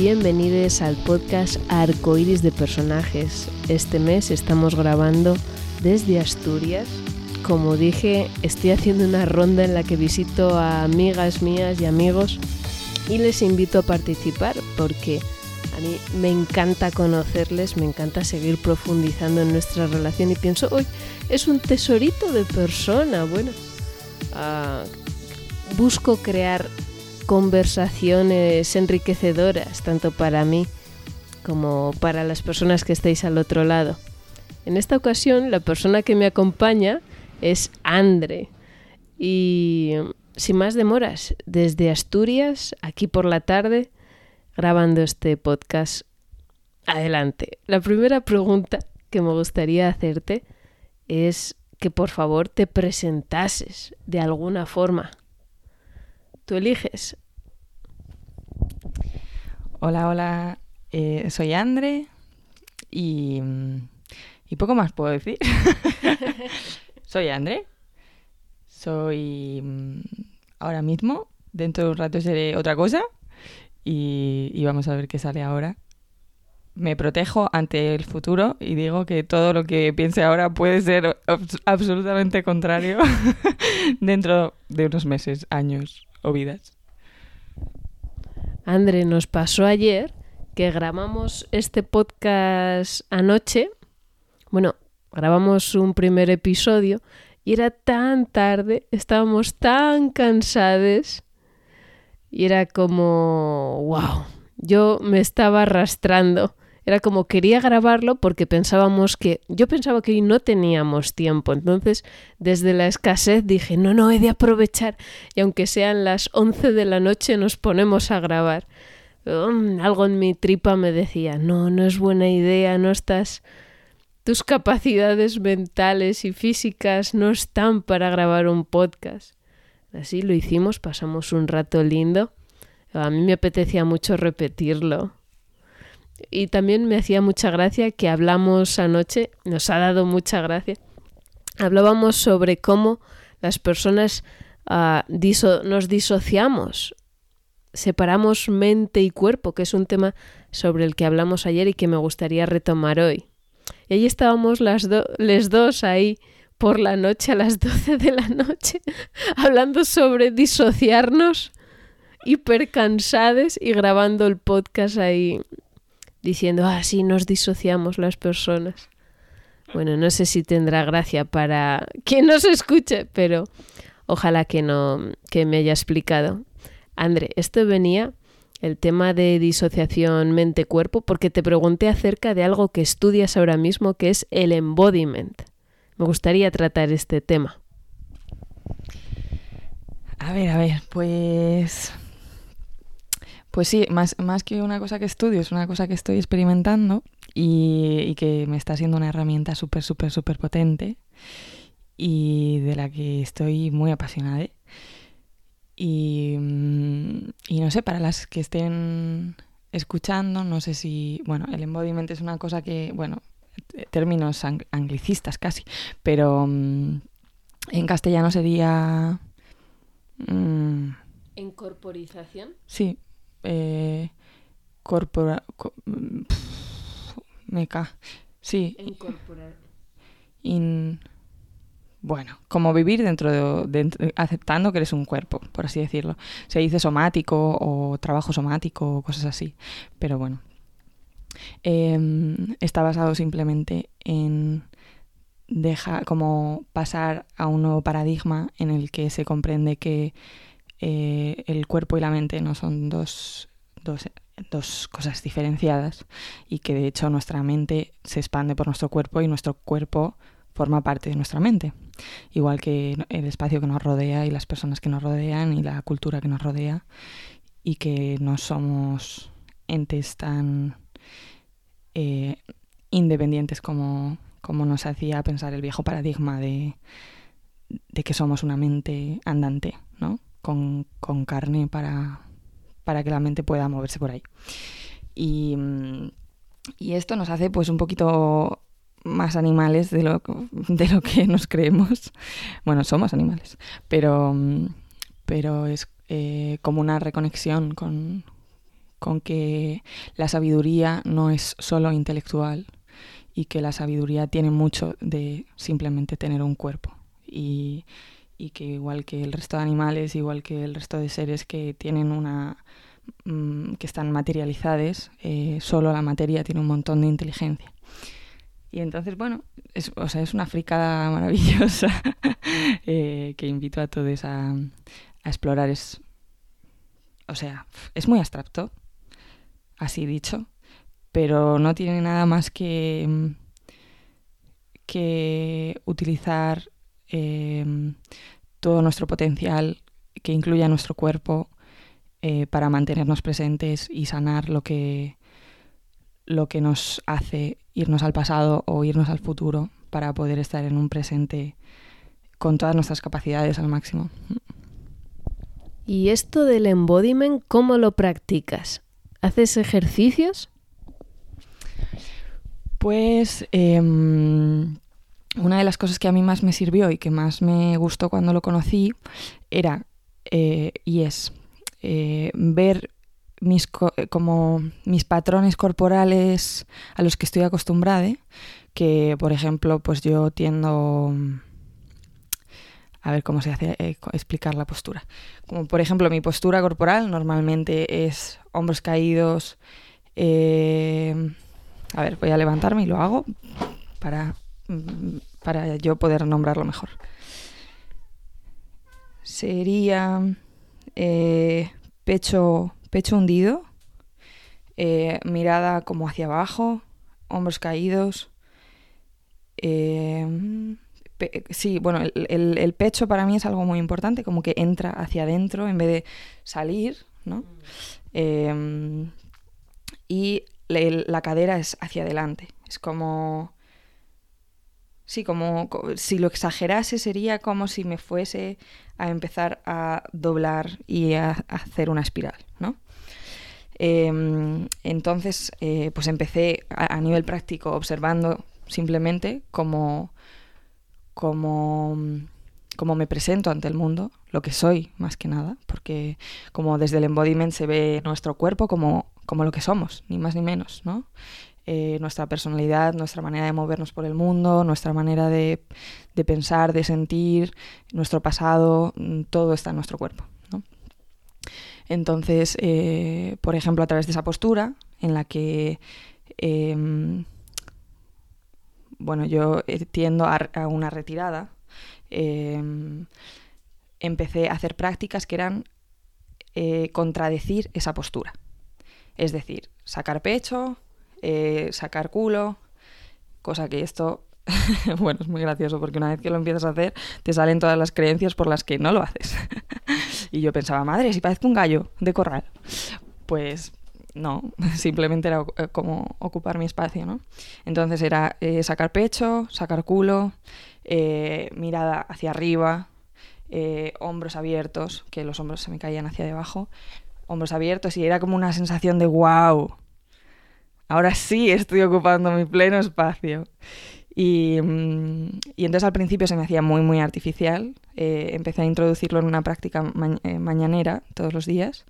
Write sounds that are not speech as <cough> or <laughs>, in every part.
Bienvenidos al podcast Arcoiris de Personajes. Este mes estamos grabando desde Asturias. Como dije, estoy haciendo una ronda en la que visito a amigas mías y amigos y les invito a participar porque a mí me encanta conocerles, me encanta seguir profundizando en nuestra relación y pienso, hoy es un tesorito de persona. Bueno, uh, busco crear conversaciones enriquecedoras, tanto para mí como para las personas que estáis al otro lado. En esta ocasión, la persona que me acompaña es Andre. Y sin más demoras, desde Asturias, aquí por la tarde, grabando este podcast. Adelante. La primera pregunta que me gustaría hacerte es que por favor te presentases de alguna forma. Tú eliges. Hola, hola. Eh, soy Andre y, poco más puedo decir. <laughs> soy Andre. Soy mm, ahora mismo. Dentro de un rato seré otra cosa. Y vamos a ver qué sale ahora. Me protejo ante el futuro y digo que todo lo que piense ahora puede ser absolutamente contrario <laughs> dentro de unos meses, años o vidas. André, nos pasó ayer que grabamos este podcast anoche. Bueno, grabamos un primer episodio y era tan tarde, estábamos tan cansados y era como, wow, yo me estaba arrastrando era como quería grabarlo porque pensábamos que yo pensaba que hoy no teníamos tiempo. Entonces, desde la escasez dije, no, no, he de aprovechar. Y aunque sean las 11 de la noche, nos ponemos a grabar. Um, algo en mi tripa me decía, no, no es buena idea, no estás... Tus capacidades mentales y físicas no están para grabar un podcast. Así lo hicimos, pasamos un rato lindo. A mí me apetecía mucho repetirlo y también me hacía mucha gracia que hablamos anoche, nos ha dado mucha gracia, hablábamos sobre cómo las personas diso nos disociamos, separamos mente y cuerpo, que es un tema sobre el que hablamos ayer y que me gustaría retomar hoy. Y ahí estábamos las do les dos ahí por la noche a las <laughs> 12 de la noche <laughs> hablando sobre disociarnos hiper cansades y grabando el podcast ahí diciendo, ah, sí, nos disociamos las personas. Bueno, no sé si tendrá gracia para quien nos escuche, pero ojalá que no, que me haya explicado. André, esto venía el tema de disociación mente-cuerpo porque te pregunté acerca de algo que estudias ahora mismo que es el embodiment. Me gustaría tratar este tema. A ver, a ver, pues pues sí, más, más que una cosa que estudio, es una cosa que estoy experimentando y, que me está siendo una herramienta súper, súper, súper potente y de la que estoy muy apasionada. Y, mm, y no sé, para las que estén escuchando, no sé si, bueno, el embodiment es una cosa que, bueno, términos anglicistas casi, pero mm, en castellano sería... Mm, ¿Encorporización? Sí, eh, corpora, me ca sí. Incorporar. Bueno como vivir dentro de, aceptando que eres un cuerpo por así decirlo. Se dice somático o trabajo somático o cosas así pero bueno. Em, está basado simplemente en dejar como pasar a un nuevo paradigma en el que se comprende que eh, el cuerpo y la mente no son dos, dos, dos, cosas diferenciadas y que de hecho nuestra mente se expande por nuestro cuerpo y nuestro cuerpo forma parte de nuestra mente. Igual que el espacio que nos rodea y las personas que nos rodean y la cultura que nos rodea y que no somos entes tan eh, independientes como, como nos hacía pensar el viejo paradigma de, de que somos una mente andante, ¿no? Con, con carne para, para que la mente pueda moverse por ahí. Y, y, esto nos hace pues un poquito más animales de lo, de lo que nos creemos. Bueno, somos animales, pero, pero es eh, como una reconexión con, con que la sabiduría no es solo intelectual y que la sabiduría tiene mucho de simplemente tener un cuerpo y, que igual que el resto de animales, igual que el resto de seres que tienen una mm, que están materializados, eh, solo la materia tiene un montón de inteligencia. Y entonces, bueno, es, o sea, es una fricada <laughs> maravillosa eh, que invito a todos a, explorar. Es, o sea, es muy abstracto, así dicho, pero no tiene nada más que, que utilizar em, todo nuestro potencial que incluya nuestro cuerpo eh, para mantenernos presentes y sanar lo que, lo que nos hace irnos al pasado o irnos al futuro para poder estar en un presente con todas nuestras capacidades al máximo. ¿Y esto del embodiment cómo lo practicas? ¿Haces ejercicios? Pues em, una de las cosas que a mí más me sirvió y que más me gustó cuando lo conocí era, eh, y es, eh, ver mis, como mis patrones corporales a los que estoy acostumbrada, que por ejemplo, pues yo tiendo a ver cómo se hace eh, explicar la postura. Como por ejemplo mi postura corporal normalmente es hombros caídos. Eh, a ver, voy a levantarme y lo hago para, para yo poder nombrarlo mejor. Sería eh, pecho, pecho hundido, mirada como hacia abajo, hombros caídos sí, bueno, el, pecho para mí es algo muy importante, como que entra hacia adentro en vez de salir, ¿no? Mm. Y la cadera es hacia adelante. Es como... Sí, como si lo exagerase sería como si me fuese a empezar a doblar y a, hacer una espiral, ¿no? Em, entonces, eh, pues empecé a, nivel práctico observando simplemente como me presento ante el mundo, lo que soy más que nada, porque como desde el embodiment se ve nuestro cuerpo como, como lo que somos, ni más ni menos, ¿no? Eh, nuestra personalidad, nuestra manera de movernos por el mundo, nuestra manera de, de pensar, de sentir, nuestro pasado, mm, todo está en nuestro cuerpo. Entonces, eh, por ejemplo, a través de esa postura en la que em, bueno, yo eh, tiendo a, una retirada, em, empecé a hacer prácticas que eran contradecir esa postura. Es decir, sacar pecho, eh, sacar culo, cosa que esto, <laughs> bueno, es muy gracioso porque una vez que lo empiezas a hacer, te salen todas las creencias por las que no lo haces. <laughs> y yo pensaba, madre, si parezco un gallo de corral. Pues no, <laughs> simplemente era eh, como ocupar mi espacio, ¿no? Entonces era eh, sacar pecho, sacar culo, mirada hacia arriba, hombros abiertos, que los hombros se me caían hacia debajo, hombros abiertos y era como una sensación de wow, ahora sí estoy ocupando mi pleno espacio. Mm, y, entonces al principio se me hacía muy, muy artificial. Eh, empecé a introducirlo en una práctica eh, mañanera todos los días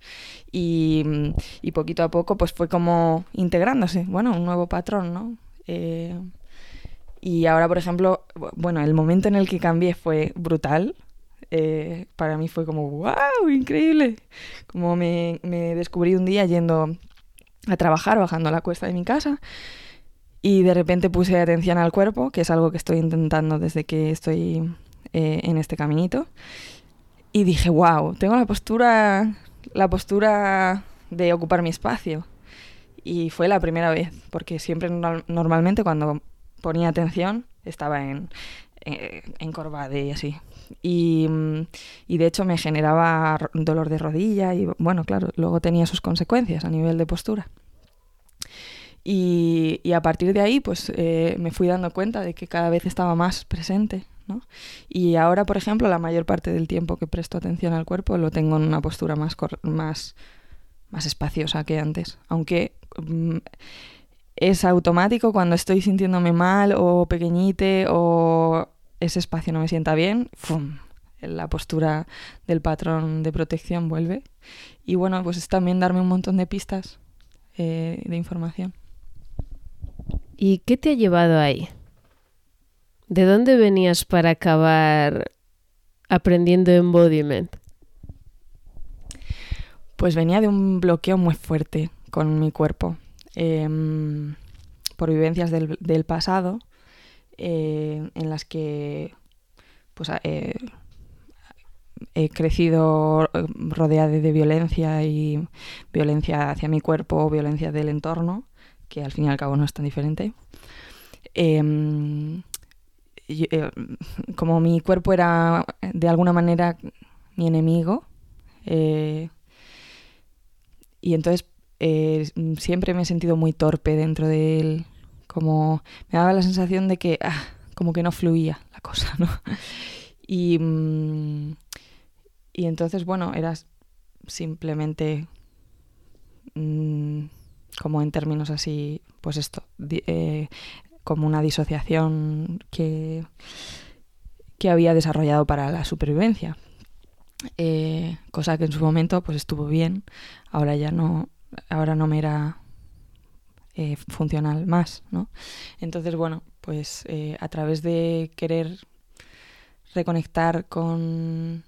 y, mm, y, poquito a poco pues fue como integrándose, bueno, un nuevo patrón, ¿no? Eh, y ahora, por ejemplo, bueno, el momento en el que cambié fue brutal. para mí fue como, wow, increíble. Como me, me descubrí un día yendo a trabajar, bajando la cuesta de mi casa y de repente puse atención al cuerpo, que es algo que estoy intentando desde que estoy eh, en este caminito. Y dije, wow, tengo la postura, la postura de ocupar mi espacio. Y fue la primera vez, porque siempre normalmente cuando ponía atención estaba en, encorvada y así. Y, y, de hecho me generaba dolor de rodilla y bueno, claro, luego tenía sus consecuencias a nivel de postura. Y, a partir de ahí, pues eh, me fui dando cuenta de que cada vez estaba más presente. ¿no? Y ahora, por ejemplo, la mayor parte del tiempo que presto atención al cuerpo lo tengo en una postura más, más, más espaciosa que antes. Aunque mm, es automático cuando estoy sintiéndome mal o pequeñite o ese espacio no me sienta bien, ¡fum! la postura del patrón de protección vuelve. Y bueno, pues es también darme un montón de pistas eh, de información. ¿Y qué te ha llevado ahí? ¿De dónde venías para acabar aprendiendo embodiment? Pues venía de un bloqueo muy fuerte con mi cuerpo. Em, por vivencias del, pasado, eh, en las que pues, eh, he crecido rodeada de violencia y violencia hacia mi cuerpo, violencia del entorno, que al fin y al cabo no es tan diferente. Em, eh, como mi cuerpo era de alguna manera mi enemigo, y entonces eh, siempre me he sentido muy torpe dentro de él, como me daba la sensación de que ah, como que no fluía la cosa, ¿no? <laughs> Y, mm, y entonces, bueno, era simplemente mm, como en términos así, pues esto, eh, como una disociación que, que había desarrollado para la supervivencia. Eh, cosa que en su momento pues estuvo bien, ahora ya no, ahora no me era eh, funcional más, ¿no? Entonces, bueno, pues eh, a través de querer reconectar con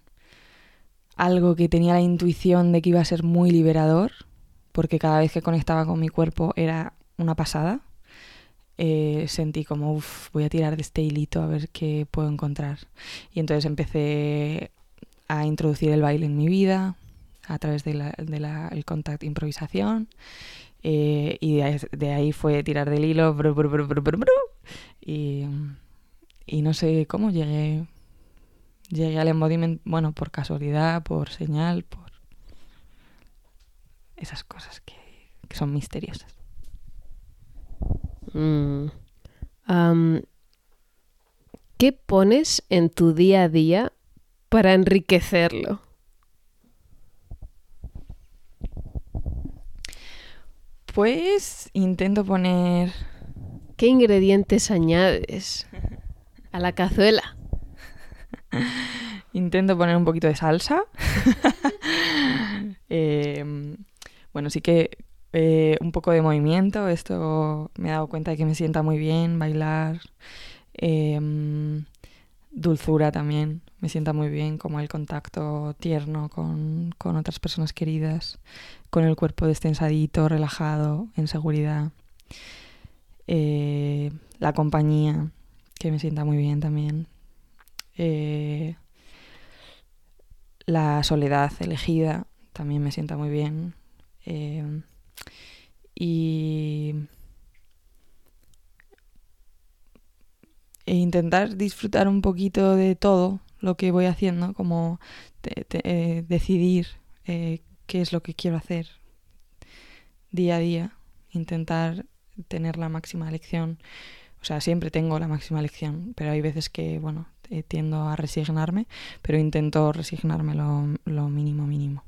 algo que tenía la intuición de que iba a ser muy liberador, porque cada vez que conectaba con mi cuerpo era una pasada, sentí como, uff, voy a tirar de este hilito a ver qué puedo encontrar. Y entonces empecé a introducir el baile en mi vida a través del de la, contact improvisación. Eh, y de ahí, fue tirar del hilo y, y, no sé cómo llegué llegué al embodiment bueno por casualidad por señal por esas cosas que, que son misteriosas mm. ¿qué pones en tu día a día para enriquecerlo? Pues intento poner... ¿Qué ingredientes añades a la cazuela? <laughs> intento poner un poquito de salsa. <laughs> Em, bueno, sí que eh, un poco de movimiento. Esto me he dado cuenta de que me sienta muy bien bailar. Em, dulzura también me sienta muy bien, como el contacto tierno con, otras personas queridas, con el cuerpo destensadito, relajado, en seguridad. Eh, la compañía, que me sienta muy bien también. Eh, la soledad elegida, también me sienta muy bien. Eh, y e intentar disfrutar un poquito de todo lo que voy haciendo, como eh, decidir eh, qué es lo que quiero hacer día a día, intentar tener la máxima elección. O sea, siempre tengo la máxima elección, pero hay veces que, bueno, eh, tiendo a resignarme, pero intento resignarme lo, lo mínimo mínimo.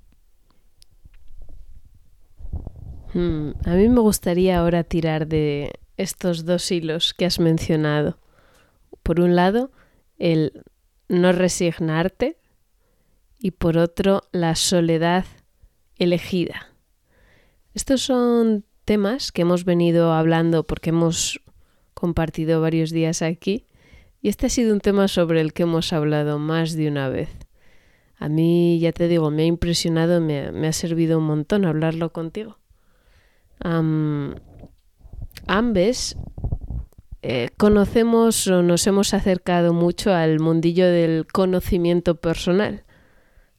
Hmm, a mí me gustaría ahora tirar de estos dos hilos que has mencionado. Por un lado, el no resignarte y por otro la soledad elegida. Estos son temas que hemos venido hablando porque hemos compartido varios días aquí y este ha sido un tema sobre el que hemos hablado más de una vez. A mí, ya te digo, me ha impresionado, me, me ha servido un montón hablarlo contigo. ambes eh, conocemos o nos hemos acercado mucho al mundillo del conocimiento personal,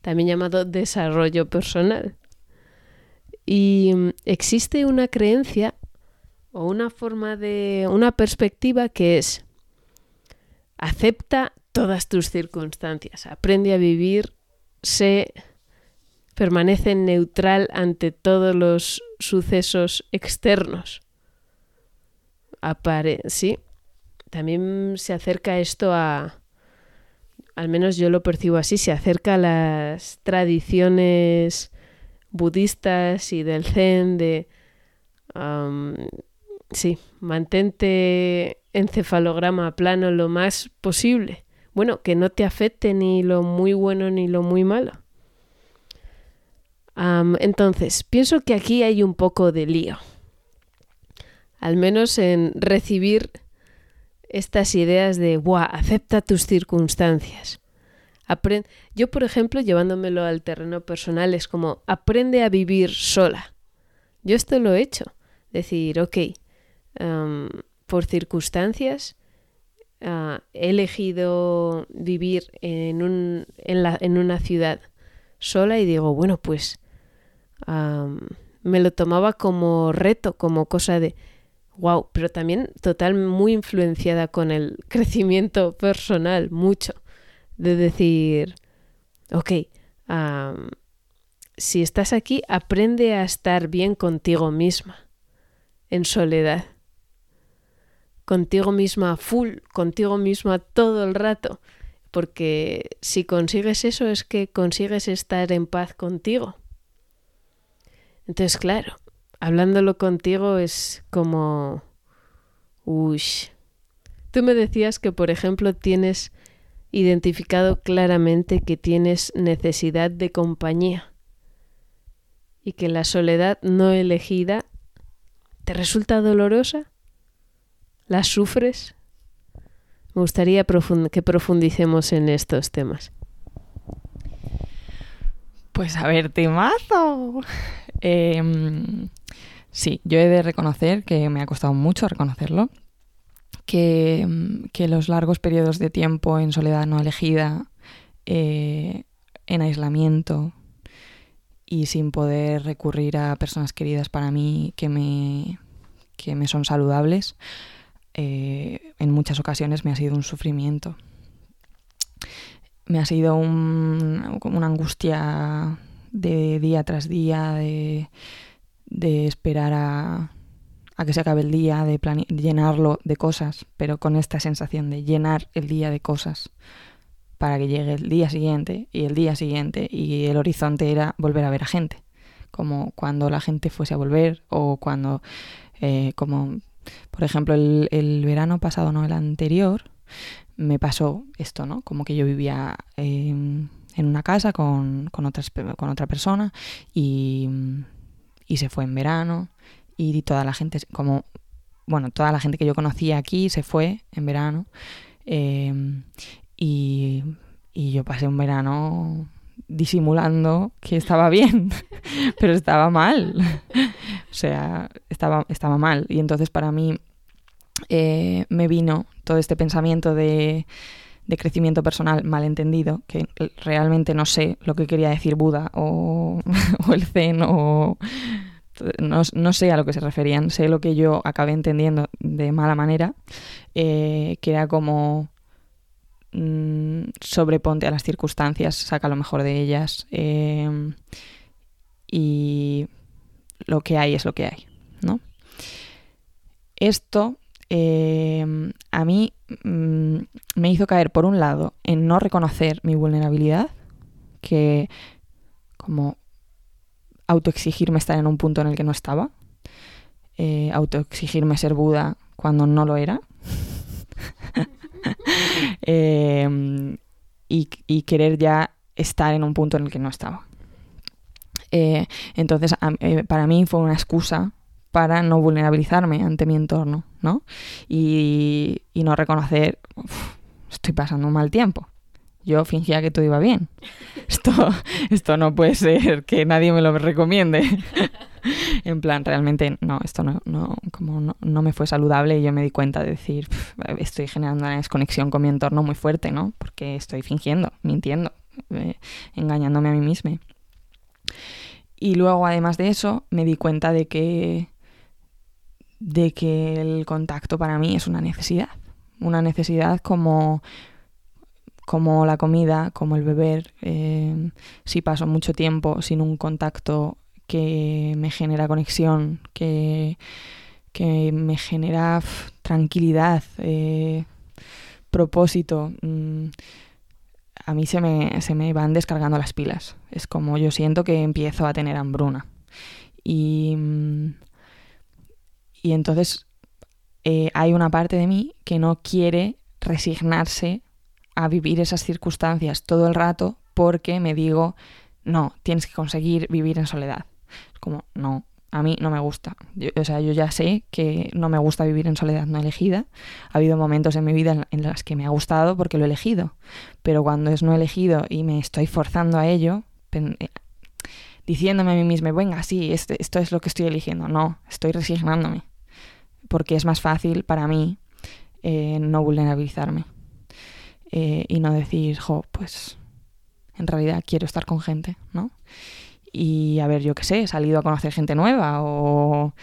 también llamado desarrollo personal. Y mm, existe una creencia o una forma de, una perspectiva que es acepta todas tus circunstancias, aprende a vivir, se permanece neutral ante todos los sucesos externos sí, también se acerca esto a, al menos yo lo percibo así, se acerca a las tradiciones budistas y del zen de, sí, mantente encefalograma plano lo más posible. Bueno, que no te afecte ni lo muy bueno ni lo muy malo. entonces, pienso que aquí hay un poco de lío. Al menos en recibir estas ideas de, ¡buah! Acepta tus circunstancias. Yo, por ejemplo, llevándomelo al terreno personal, es como, aprende a vivir sola. Yo esto lo he hecho. Decir, ok, por circunstancias, ah, he elegido vivir en, un, en, la, en, una ciudad sola y digo, bueno, pues me lo tomaba como reto, como cosa de, wow, pero también total muy influenciada con el <laughs> crecimiento personal, mucho, de decir, ok, si estás aquí, aprende a estar bien contigo misma, en soledad, contigo misma full, contigo misma todo el rato, porque si consigues eso es que consigues estar en paz contigo. Entonces, claro, hablándolo contigo es como... Uy. Tú me decías que, por ejemplo, tienes identificado claramente que tienes necesidad de compañía y que la soledad no elegida te resulta dolorosa. ¿La sufres? Me gustaría que profundicemos en estos temas. Pues a ver, temazo. Eh, Sí, yo he de reconocer que me ha costado mucho reconocerlo, que, los largos periodos de tiempo en soledad no elegida, eh, en aislamiento y sin poder recurrir a personas queridas para mí que me, que me son saludables, eh, en muchas ocasiones me ha sido un sufrimiento. Me ha sido una angustia de día tras día, de de esperar a, a que se acabe el día, de llenarlo de cosas, pero con esta sensación de llenar el día de cosas para que llegue el día siguiente y el día siguiente y el horizonte era volver a ver a gente, como cuando la gente fuese a volver o cuando, eh, como por ejemplo el, el, verano pasado, no el anterior, me pasó esto, ¿no? Como que yo vivía en una casa con, con, otras, con otra persona y y se fue en verano y toda la gente, como, bueno, toda la gente que yo conocía aquí se fue en verano em, y, y yo pasé un verano disimulando que estaba bien, <laughs> pero estaba mal. <laughs> o sea, estaba, estaba mal. Y entonces para mí eh, me vino todo este pensamiento de, de crecimiento personal malentendido, que realmente no sé lo que quería decir Buda o, <laughs> el Zen o... No, sé a lo que se referían, sé lo que yo acabé entendiendo de mala manera, eh, que era como mm, sobreponte a las circunstancias, saca lo mejor de ellas eh, y lo que hay es lo que hay, ¿no? Esto Em, a mí mm, me hizo caer, por un lado, en no reconocer mi vulnerabilidad, que como autoexigirme estar en un punto en el que no estaba, eh, autoexigirme ser Buda cuando no lo era, <laughs> em, y, querer ya estar en un punto en el que no estaba. Eh, entonces, eh, para mí fue una excusa para no vulnerabilizarme ante mi entorno, ¿no? Y, no reconocer, estoy pasando un mal tiempo. Yo fingía que todo iba bien. <laughs> Esto, esto no puede ser que nadie me lo recomiende. <laughs> en plan, realmente no, esto no, no como no, me fue saludable y yo me di cuenta de decir, estoy generando una desconexión con mi entorno muy fuerte, ¿no? Porque estoy fingiendo, mintiendo, eh, engañándome a mí misma. Y luego, además de eso, me di cuenta de que de que el contacto para mí es una necesidad. Una necesidad como, como la comida, como el beber. Eh, si paso mucho tiempo sin un contacto que me genera conexión, que, que me genera tranquilidad, eh, propósito, mm, a mí se me, se me van descargando las pilas. Es como yo siento que empiezo a tener hambruna. Y mm, y entonces eh, hay una parte de mí que no quiere resignarse a vivir esas circunstancias todo el rato porque me digo, no, tienes que conseguir vivir en soledad. Como, no, a mí no me gusta. o sea, yo ya sé que no me gusta vivir en soledad no elegida. Ha habido momentos en mi vida en, en los que me ha gustado porque lo he elegido. Pero cuando es no elegido y me estoy forzando a ello, eh, diciéndome a mí misma, venga, sí, este, esto es lo que estoy eligiendo. No, estoy resignándome. Porque es más fácil para mí eh, no vulnerabilizarme. Eh, y no decir, jo, pues en realidad quiero estar con gente, ¿no? Y a ver, yo qué sé, he salido a conocer gente nueva o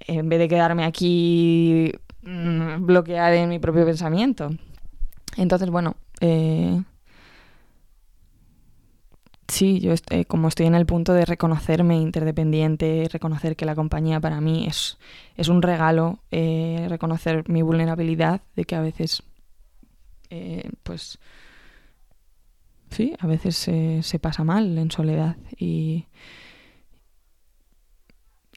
en vez de quedarme aquí mm, bloqueada en mi propio pensamiento. Entonces, bueno, eh, sí, yo estoy, como estoy en el punto de reconocerme interdependiente, reconocer que la compañía para mí es, es un regalo, eh, reconocer mi vulnerabilidad de que a veces, eh, pues, sí, a veces se pasa mal en soledad y,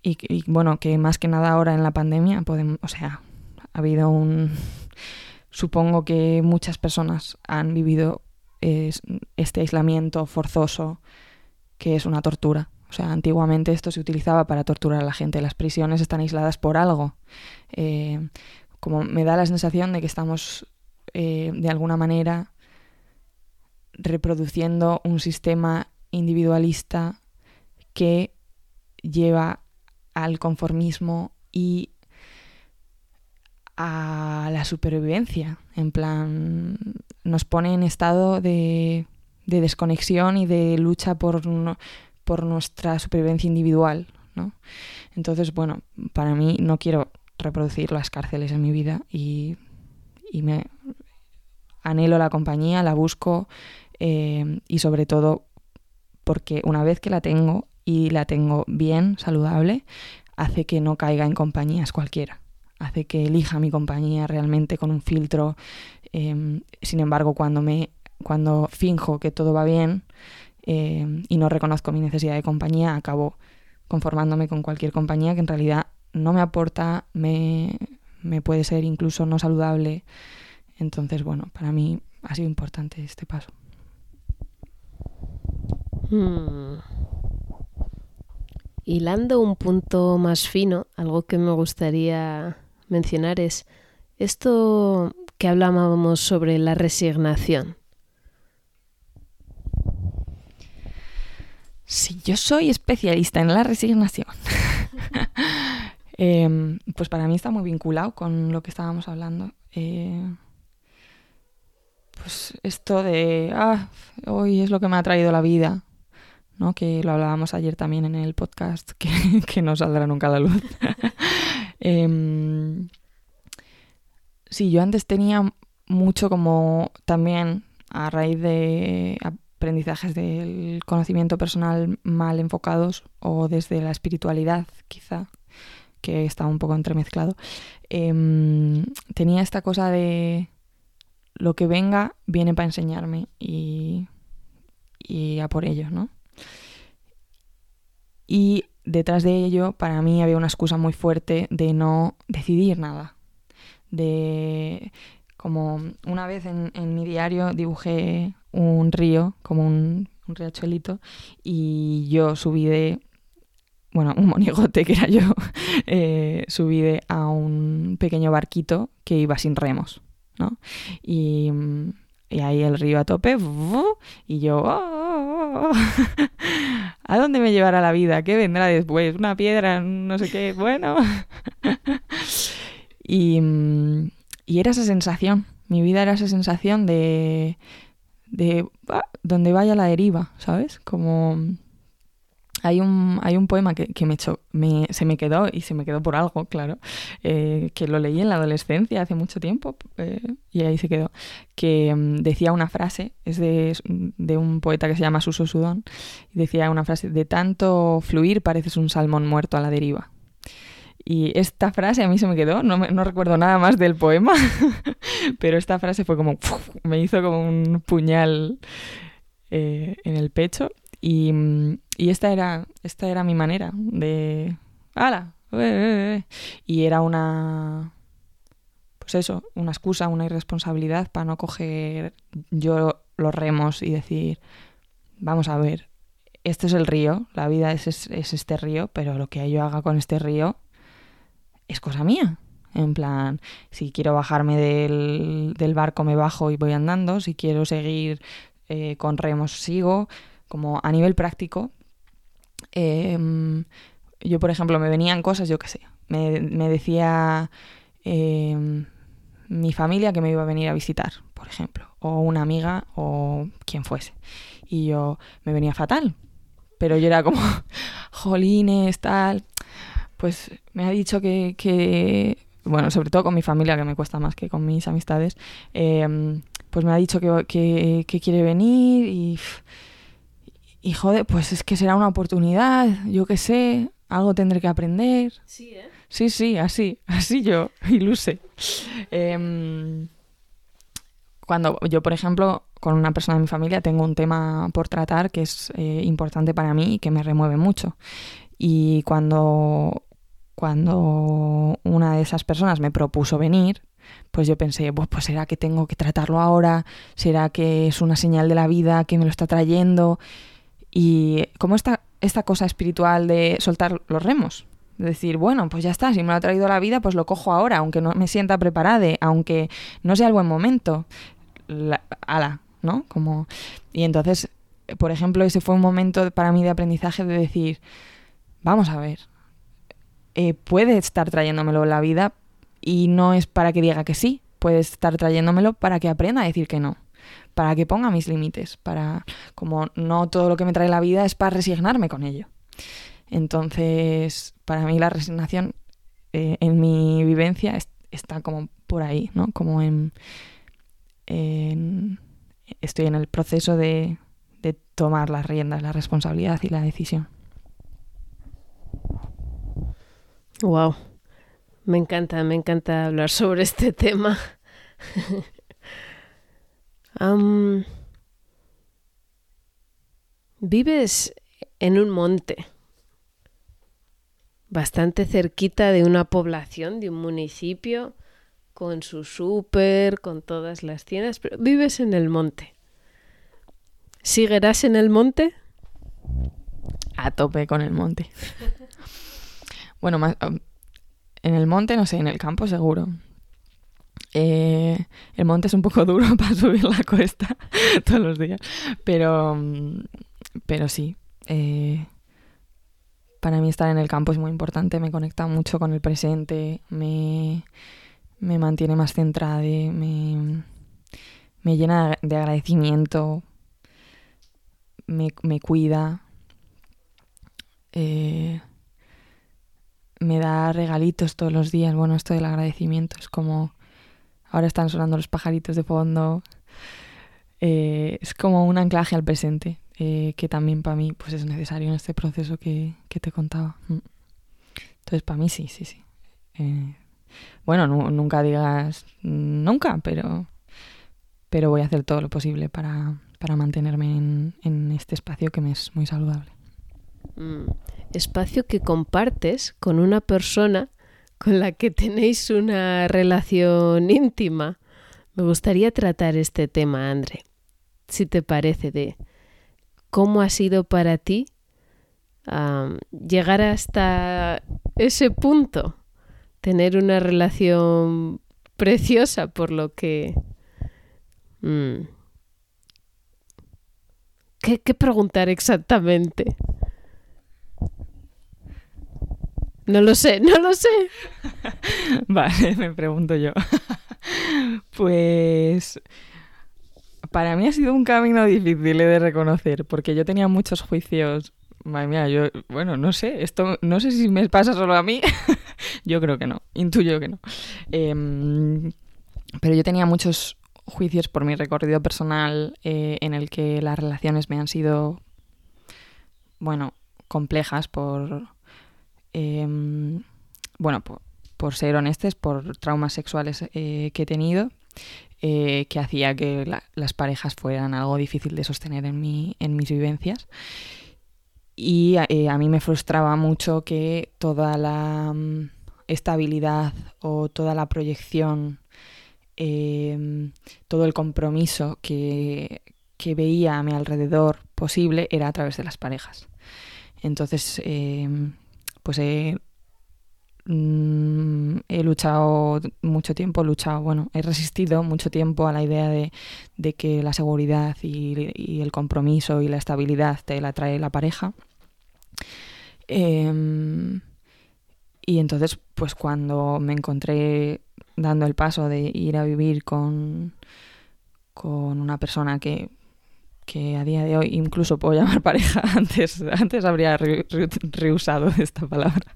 y, bueno, que más que nada ahora en la pandemia, podemos, o sea, ha habido un... Supongo que muchas personas han vivido este aislamiento forzoso que es una tortura. O sea, antiguamente esto se utilizaba para torturar a la gente. Las prisiones están aisladas por algo. Eh, como me da la sensación de que estamos eh, de alguna manera reproduciendo un sistema individualista que lleva al conformismo y a la supervivencia. En plan, nos pone en estado de, de desconexión y de lucha por, nuestra supervivencia individual. ¿no? Entonces, bueno, para mí no quiero reproducir las cárceles en mi vida y, y me anhelo la compañía, la busco eh, y sobre todo porque una vez que la tengo y la tengo bien, saludable, hace que no caiga en compañías cualquiera hace que elija mi compañía realmente con un filtro. Em, sin embargo, cuando me cuando finjo que todo va bien em, y no reconozco mi necesidad de compañía, acabo conformándome con cualquier compañía que en realidad no me aporta, me, me puede ser incluso no saludable. Entonces, bueno, para mí ha sido importante este paso. Hmm. Hilando un punto más fino, algo que me gustaría mencionar es esto que hablábamos sobre la resignación. Sí, yo soy especialista en la resignación. <laughs> Em, pues para mí está muy vinculado con lo que estábamos hablando. Eh, pues esto de, ah, hoy es lo que me ha traído la vida, ¿no? Que lo hablábamos ayer también en el podcast, que, <laughs> que no saldrá nunca a la luz. Eh, sí, yo antes tenía mucho como también a raíz de aprendizajes del conocimiento personal mal enfocados o desde la espiritualidad quizá, que está un poco entremezclado, em, tenía esta cosa de lo que venga viene para enseñarme y, y a por ello, ¿no? Y detrás de ello, para mí había una excusa muy fuerte de no decidir nada. De como una vez en, mi diario dibujé un río, como un, riachuelito, y yo subí de, bueno, un monigote que era yo, <laughs> eh, subí de a un pequeño barquito que iba sin remos, ¿no? Y, y ahí el río a tope, y yo, oh, <laughs> ¿A dónde me llevará la vida? ¿Qué vendrá después? ¿Una piedra? No sé qué. Bueno. <laughs> y, mm, y, era esa sensación. Mi vida era esa sensación de. de. Ah, donde vaya la deriva, ¿sabes? Como hay un, hay un poema que, que me, me, se me quedó, y se me quedó por algo, claro, eh, que lo leí en la adolescencia hace mucho tiempo, eh, y ahí se quedó, que mm, decía una frase, es de, de, un poeta que se llama Suso Sudón, y decía una frase, de tanto fluir pareces un salmón muerto a la deriva. Y esta frase a mí se me quedó, no, no recuerdo nada más del poema, <laughs> pero esta frase fue como, me hizo como un puñal eh, en el pecho y, y esta, era, esta era mi manera de... ¡Hala! Y era una... Pues eso, una excusa, una irresponsabilidad para no coger yo los remos y decir, vamos a ver, este es el río, la vida es, es, es este río, pero lo que yo haga con este río es cosa mía. En plan, si quiero bajarme del, del barco me bajo y voy andando, si quiero seguir eh, con remos sigo, como a nivel práctico. Em, yo, por ejemplo, me venían cosas, yo qué sé, me, me decía em, mi familia que me iba a venir a visitar, por ejemplo, o una amiga o quien fuese. Y yo me venía fatal, pero yo era como, <laughs> jolines, tal. Pues me ha dicho que, que, bueno, sobre todo con mi familia, que me cuesta más que con mis amistades, em, pues me ha dicho que, que- que quiere venir y, y joder, pues es que será una oportunidad, yo qué sé, algo tendré que aprender. Sí, ¿eh? Sí, sí, así, <laughs> así yo, iluse. Em, cuando yo, por ejemplo, con una persona de mi familia tengo un tema por tratar que es eh, importante para mí y que me remueve mucho. Y cuando, cuando una de esas personas me propuso venir, pues yo pensé, pues, pues será que tengo que tratarlo ahora, será que es una señal de la vida que me lo está trayendo. Y como esta, esta cosa espiritual de soltar los remos, de decir, bueno, pues ya está, si me lo ha traído la vida, pues lo cojo ahora, aunque no me sienta preparada, aunque no sea el buen momento. La, ala, ¿no? Como... Y entonces, por ejemplo, ese fue un momento para mí de aprendizaje de decir, vamos a ver, eh, puede estar trayéndomelo la vida y no es para que diga que sí, puede estar trayéndomelo para que aprenda a decir que no, para que ponga mis límites, para como no todo lo que me trae la vida es para resignarme con ello. Entonces, para mí la resignación eh, en mi vivencia es- está como por ahí, ¿no? Como en, en- estoy en el proceso de, de tomar las riendas, la responsabilidad y la decisión. Wow. Me encanta, me encanta hablar sobre este <laughs> tema. Vives en un monte, bastante cerquita de una población, de un municipio, con su súper, con todas las tiendas, pero vives en el monte. ¿Seguirás en el monte? A tope con el monte. <laughs> bueno, más, en el monte, no sé, en el campo seguro. Eh, el monte es un poco <laughs> duro para subir la cuesta <laughs> todos los días, pero, pero sí. eh, para mí estar en el campo es muy importante, me conecta mucho con el presente, me, me mantiene más centrada, me, me llena de agradecimiento, me, me cuida, eh, me da regalitos todos los días. Bueno, esto del agradecimiento es como... Ahora están sonando los pajaritos de fondo. Eh, es como un anclaje al presente, eh, que también para mí pues es necesario en este proceso que, que te contaba. Mm. Entonces, para mí sí, sí, sí. Eh, bueno, nu- nunca digas nunca, pero, pero voy a hacer todo lo posible para, para mantenerme en, en este espacio que me es muy saludable. Mm, espacio que compartes con una persona con la que tenéis una relación íntima. Me gustaría tratar este tema, André, si te parece, de cómo ha sido para ti llegar hasta ese punto, tener una relación preciosa por lo que... mm, ¿Qué, qué preguntar exactamente? No lo sé, no lo sé. <laughs> Vale, me pregunto yo. <laughs> pues para mí ha sido un camino difícil de reconocer, porque yo tenía muchos juicios. Madre mía, yo, bueno, no sé, esto no sé si me pasa solo a mí. <laughs> yo creo que no, intuyo que no. Em, pero yo tenía muchos juicios por mi recorrido personal eh, en el que las relaciones me han sido, bueno, complejas por, em, bueno, por, ser honestes, por traumas sexuales eh, que he tenido, eh, que hacía que la- las parejas fueran algo difícil de sostener en, mi, en mis vivencias. Y eh, a mí me frustraba mucho que toda la mm, estabilidad o toda la proyección, eh, todo el compromiso que, que veía a mi alrededor posible era a través de las parejas. Entonces, eh, pues he, mm, he luchado mucho tiempo, he luchado, bueno, he resistido mucho tiempo a la idea de, de que la seguridad y, el compromiso y la estabilidad te la trae la pareja. Eh, y entonces, pues cuando me encontré dando el paso de ir a vivir con, con una persona que, que a día de hoy incluso puedo <laughs> llamar pareja, antes, antes habría re, re, reusado <laughs> esta palabra,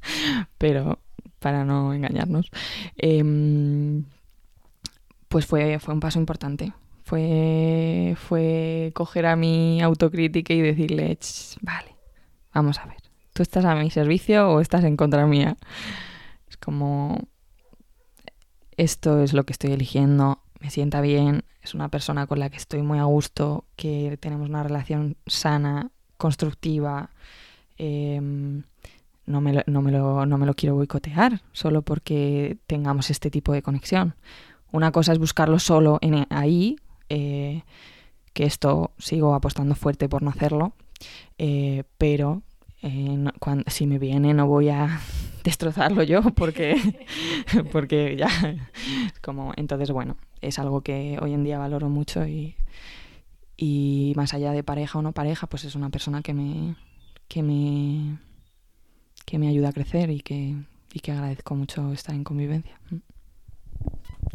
pero para no engañarnos, eh, pues fue, fue un paso importante. Fue, fue coger a mi autocrítica y decirle, vale, vamos a ver, ¿tú estás a mi servicio o estás en contra mía? Es como, esto es lo que estoy eligiendo, me sienta bien, es una persona con la que estoy muy a gusto, que tenemos una relación sana, constructiva. Eh, no, me lo, no, me lo, no me lo quiero boicotear solo porque tengamos este tipo de conexión. Una cosa es buscarlo solo en ahí, eh, que esto sigo apostando fuerte por no hacerlo, eh, pero eh, cuando, si me viene no voy a <laughs> destrozarlo yo porque, <laughs> porque ya como entonces bueno es algo que hoy en día valoro mucho y, y más allá de pareja o no pareja pues es una persona que me que me que me ayuda a crecer y que, y que agradezco mucho estar en convivencia.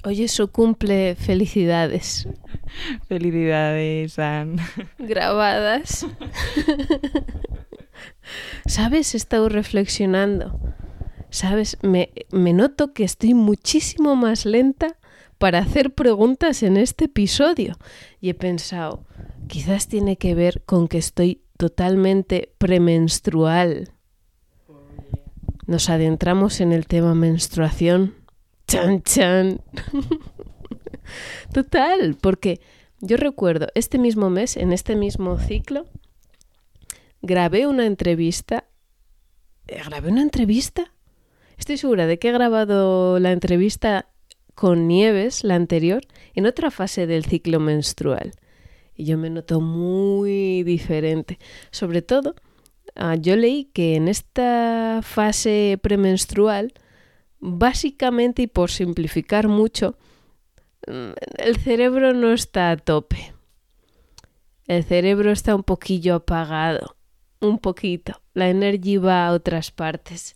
Oye, su cumple, felicidades. <laughs> Felicidades, Anne. <laughs> Grabadas. ¿Sabes? He estado reflexionando. ¿Sabes? Me, me noto que estoy muchísimo más lenta para hacer preguntas en este episodio. Y he pensado, quizás tiene que ver con que estoy totalmente premenstrual. Nos adentramos en el tema menstruación. Chan, chan. <laughs> Total, porque yo recuerdo este mismo mes, en este mismo ciclo, grabé una entrevista. ¿Grabé una entrevista? Estoy segura de que he grabado la entrevista con Nieves, la anterior, en otra fase del ciclo menstrual. Y yo me noto muy diferente. Sobre todo, uh, yo leí que en esta fase premenstrual, básicamente y por simplificar mucho, el cerebro no está a tope. El cerebro está un poquillo apagado, un poquito. La energía va a otras partes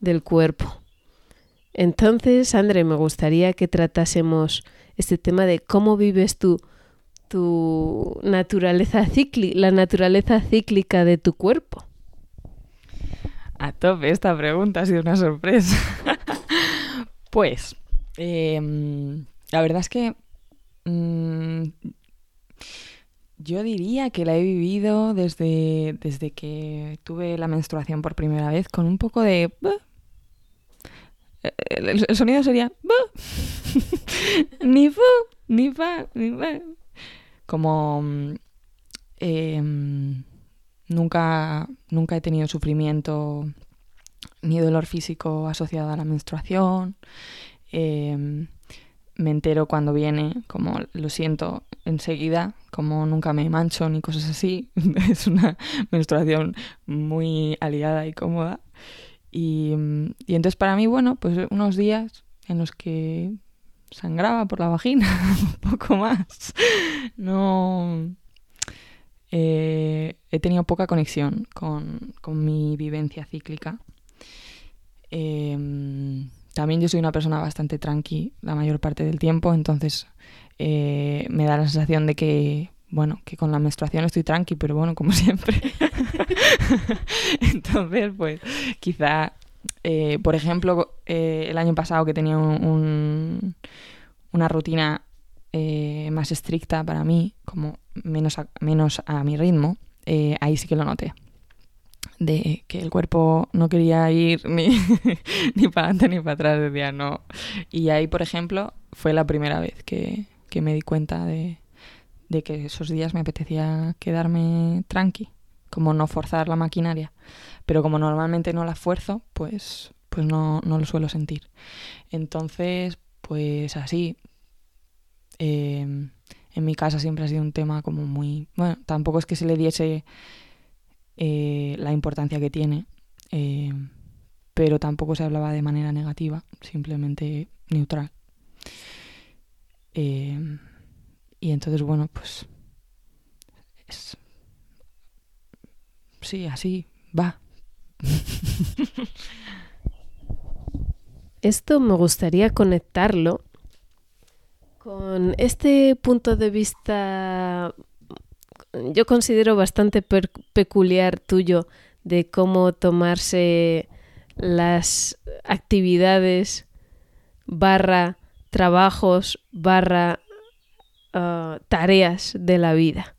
del cuerpo. Entonces, André, me gustaría que tratásemos este tema de cómo vives tú tu naturaleza cíclica, la naturaleza cíclica de tu cuerpo. A tope, esta pregunta ha sido una sorpresa. <laughs> pues, eh, la verdad es que mmm, yo diría que la he vivido desde, desde que tuve la menstruación por primera vez con un poco de... El, sonido sería... ni fu, ni fa, ni fa. Como... Eh, nunca, nunca he tenido sufrimiento ni dolor físico asociado a la menstruación. Eh, me entero cuando viene, como lo siento enseguida, como nunca me mancho ni cosas así. <laughs> es una menstruación muy aliada y cómoda. Y, y, entonces para mí, bueno, pues unos días en los que sangraba por la vagina, <laughs> un poco más. No... Eh, he tenido poca conexión con, con mi vivencia cíclica. Eh, también yo soy una persona bastante tranqui la mayor parte del tiempo, entonces eh, me da la sensación de que, bueno, que con la menstruación estoy tranqui, pero bueno, como <laughs> siempre. <laughs> entonces, pues quizá, eh, por ejemplo, eh, el año pasado que tenía un, un, una rutina eh, más estricta para mí, como menos a, menos a mi ritmo, ahí sí que lo noté de que el cuerpo no quería ir <laughs> ni, ni para adelante ni para atrás, decía no. Y ahí, por ejemplo, fue la primera vez que, que me di cuenta de, de, que esos días me apetecía quedarme tranqui, como no forzar la maquinaria. Pero como normalmente no la fuerzo, pues, pues no, no lo suelo sentir. Entonces, pues así. Eh, en mi casa siempre ha sido un tema como muy... Bueno, tampoco es que se le diese eh, la importancia que tiene, eh, pero tampoco se hablaba de manera negativa, simplemente neutral. Eh, y entonces, bueno, pues... Es... Sí, así va. <laughs> Esto me gustaría conectarlo con este punto de vista, yo considero bastante peculiar tuyo de cómo tomarse las actividades barra trabajos barra ah, tareas de la vida.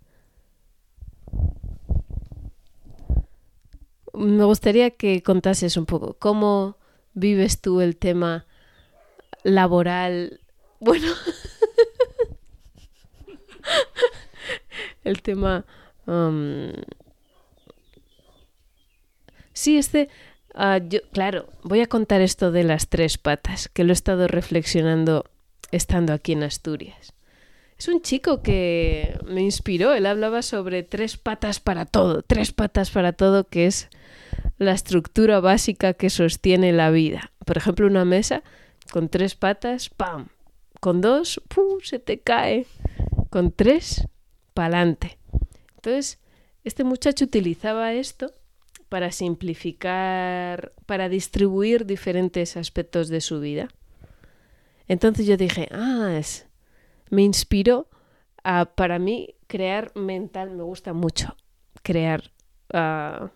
Me gustaría que contases un poco cómo vives tú el tema laboral. <laughs> Bueno, el tema... Um, sí, este... Ah, yo, claro, voy a contar esto de las tres patas, que lo he estado reflexionando estando aquí en Asturias. Es un chico que me inspiró, él hablaba sobre tres patas para todo, tres patas para todo, que es la estructura básica que sostiene la vida. Por ejemplo, una mesa con tres patas, ¡pam! Con dos, ¡pum! se te cae. Con tres, pa'lante. Entonces, este muchacho utilizaba esto para simplificar, para distribuir diferentes aspectos de su vida. Entonces yo dije, ah, es... me inspiró a, para mí, crear mental, me gusta mucho crear uh,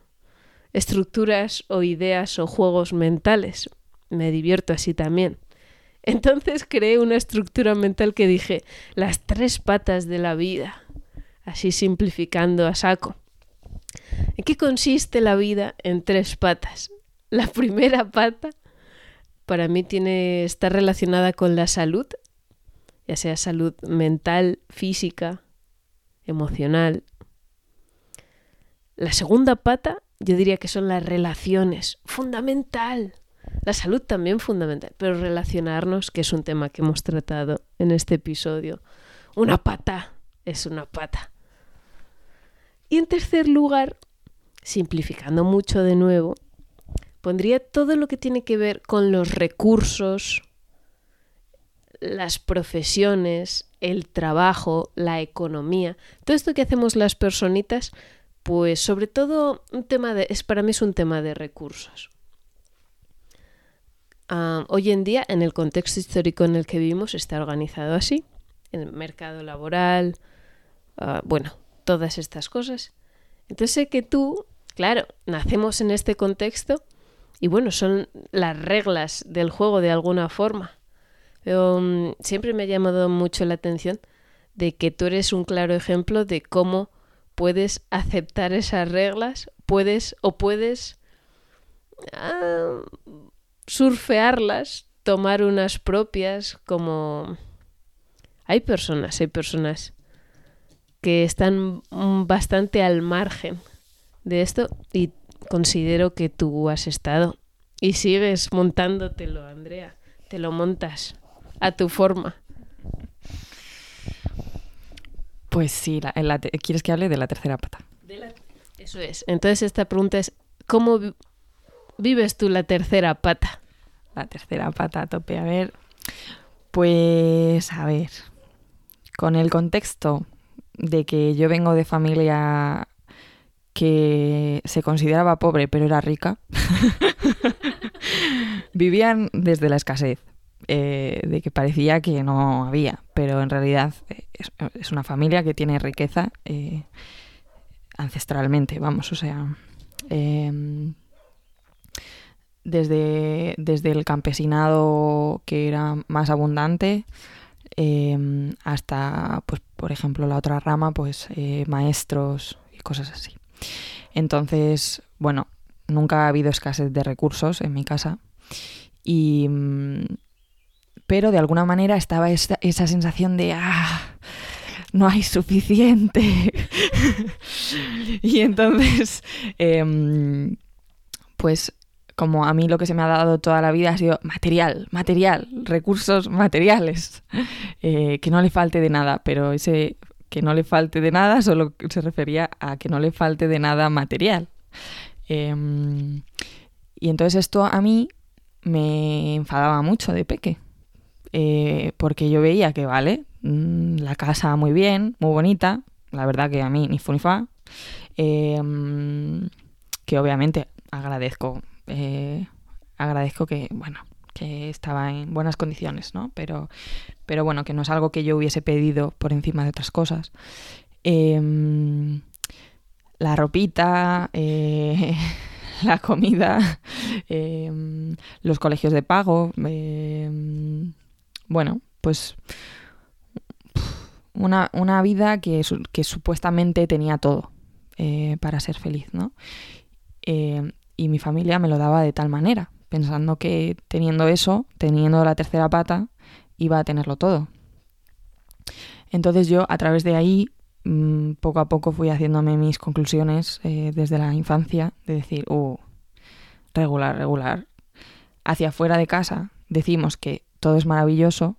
estructuras o ideas o juegos mentales. Me divierto así también. Entonces creé una estructura mental que dije, las tres patas de la vida, así simplificando a saco. ¿En qué consiste la vida en tres patas? La <laughs> primera pata para mí tiene está relacionada con la salud, ya sea salud mental, física, emocional. La segunda pata yo diría que son las relaciones, fundamental. La salud también fundamental, pero relacionarnos, que es un tema que hemos tratado en este episodio. Una pata es una pata. Y en tercer lugar, simplificando mucho de nuevo, pondría todo lo que tiene que ver con los recursos, las profesiones, el trabajo, la economía, todo esto que hacemos las personitas pues sobre todo un tema de, es para mí es un tema de recursos. Ah, hoy en día, en el contexto histórico en el que vivimos, está organizado así, el mercado laboral, ah, bueno, todas estas cosas. Entonces sé que tú, claro, nacemos en este contexto y bueno, son las reglas del juego de alguna forma. Pero mm, siempre me ha llamado mucho la atención de que tú eres un claro ejemplo de cómo puedes aceptar esas reglas, puedes o puedes ah, surfearlas, tomar unas propias, como hay personas, hay personas que están bastante al margen de esto y considero que tú has estado y sigues montándotelo, Andrea, te lo montas a tu forma. Pues sí, ¿quieres que hable de la tercera pata? Eso es. Entonces esta pregunta es, ¿cómo vives tú la tercera pata? La tercera pata a tope. A ver, pues a ver, con el contexto de que yo vengo de familia que se consideraba pobre pero era rica, <laughs> vivían desde la escasez. Eh, de que parecía que no había, pero en realidad eh, es, una familia que tiene riqueza eh, ancestralmente, vamos, o sea, em, desde, desde el campesinado que era más abundante em, hasta, pues, por ejemplo, la otra rama, pues maestros y cosas así. Entonces, bueno, nunca ha habido escasez de recursos en mi casa y mm, pero de alguna manera estaba esa, sensación de, ah, no hay suficiente. <laughs> y entonces, em, pues como a mí lo que se me ha dado toda la vida ha sido material, material, recursos materiales, <laughs> eh, que no le falte de nada, pero ese que no le falte de nada solo se refería a que no le falte de nada material. Em, y entonces esto a mí me enfadaba mucho de peque, eh, porque yo veía que, vale, mm, la casa muy bien, muy bonita, la verdad que a mí ni fu ni fa, em, que obviamente agradezco, eh, agradezco que, bueno, que estaba en buenas condiciones, ¿no? Pero, pero bueno, que no es algo que yo hubiese pedido por encima de otras cosas. Em, la ropita, eh, <laughs> la comida, <laughs> em, los colegios de pago, bueno, pues una, una vida que, que, supuestamente tenía todo eh, para ser feliz, ¿no? y mi familia me lo daba de tal manera, pensando que teniendo eso, teniendo la tercera pata, iba a tenerlo todo. Entonces yo a través de ahí mm, poco a poco fui haciéndome mis conclusiones eh, desde la infancia de decir, uh, regular, regular. Hacia afuera de casa decimos que todo es maravilloso.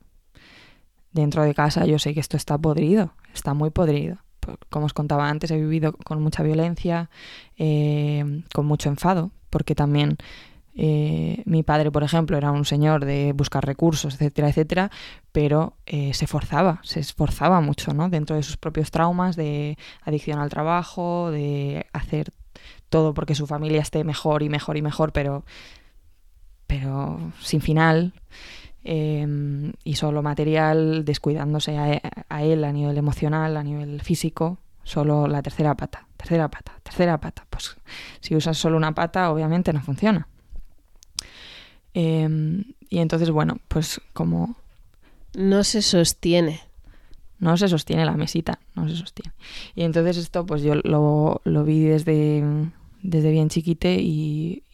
Dentro de casa yo sé que esto está podrido, está muy podrido. Como os contaba antes, he vivido con mucha violencia, eh, con mucho enfado, porque también eh, mi padre, por ejemplo, era un señor de buscar recursos, etcétera, etcétera, pero eh, se esforzaba, se esforzaba mucho, ¿no? Dentro de sus propios traumas de adicción al trabajo, de hacer todo porque su familia esté mejor y mejor y mejor, pero, pero sin final. Em, y solo material, descuidándose a, a él a nivel emocional, a nivel físico, solo la tercera pata, tercera pata, tercera pata. Pues si usas solo una pata, obviamente no funciona. Em, y entonces, bueno, pues como... No se sostiene. No se sostiene la mesita, no se sostiene. Y entonces esto, pues yo lo, lo vi desde, desde bien chiquite y,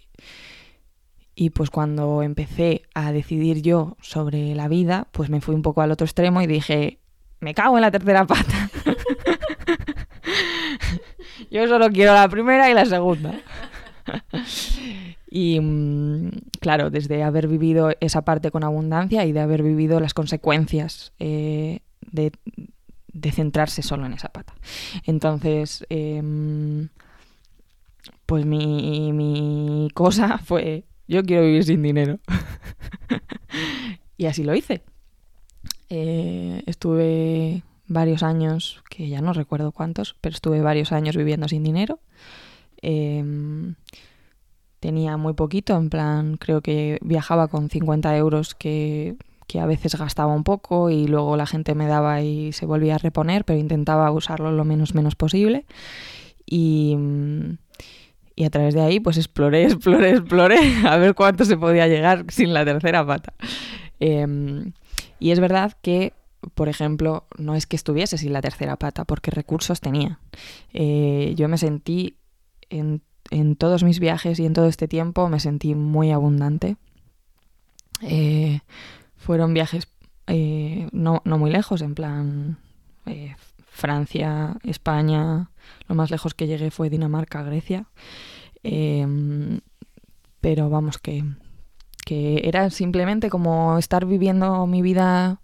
y pues cuando empecé a decidir yo sobre la vida, pues me fui un poco al otro extremo y dije, me cago en la tercera pata. <laughs> yo solo quiero la primera y la segunda. <laughs> Y mm, claro, desde haber vivido esa parte con abundancia y de haber vivido las consecuencias eh, de, centrarse solo en esa pata. Entonces, em, pues mi, mi cosa fue, yo quiero vivir sin dinero. <laughs> y así lo hice. Eh, estuve varios años, que ya no recuerdo cuántos, pero estuve varios años viviendo sin dinero. Em, tenía muy poquito, en plan, creo que viajaba con 50 euros que, que, a veces gastaba un poco y luego la gente me daba y se volvía a reponer, pero intentaba usarlo lo menos menos posible. Y, y a través de ahí pues exploré, <laughs> exploré, exploré a ver cuánto se podía llegar sin la tercera pata. Em, y es verdad que por ejemplo, no es que estuviese sin la tercera pata, porque recursos tenía. Eh, yo me sentí en todos mis viajes y en todo este tiempo me sentí muy abundante. Eh, fueron viajes eh, no, muy lejos, en plan Francia, España, lo más lejos que llegué fue Dinamarca, Grecia. Em, pero vamos, que, que era simplemente como estar viviendo mi vida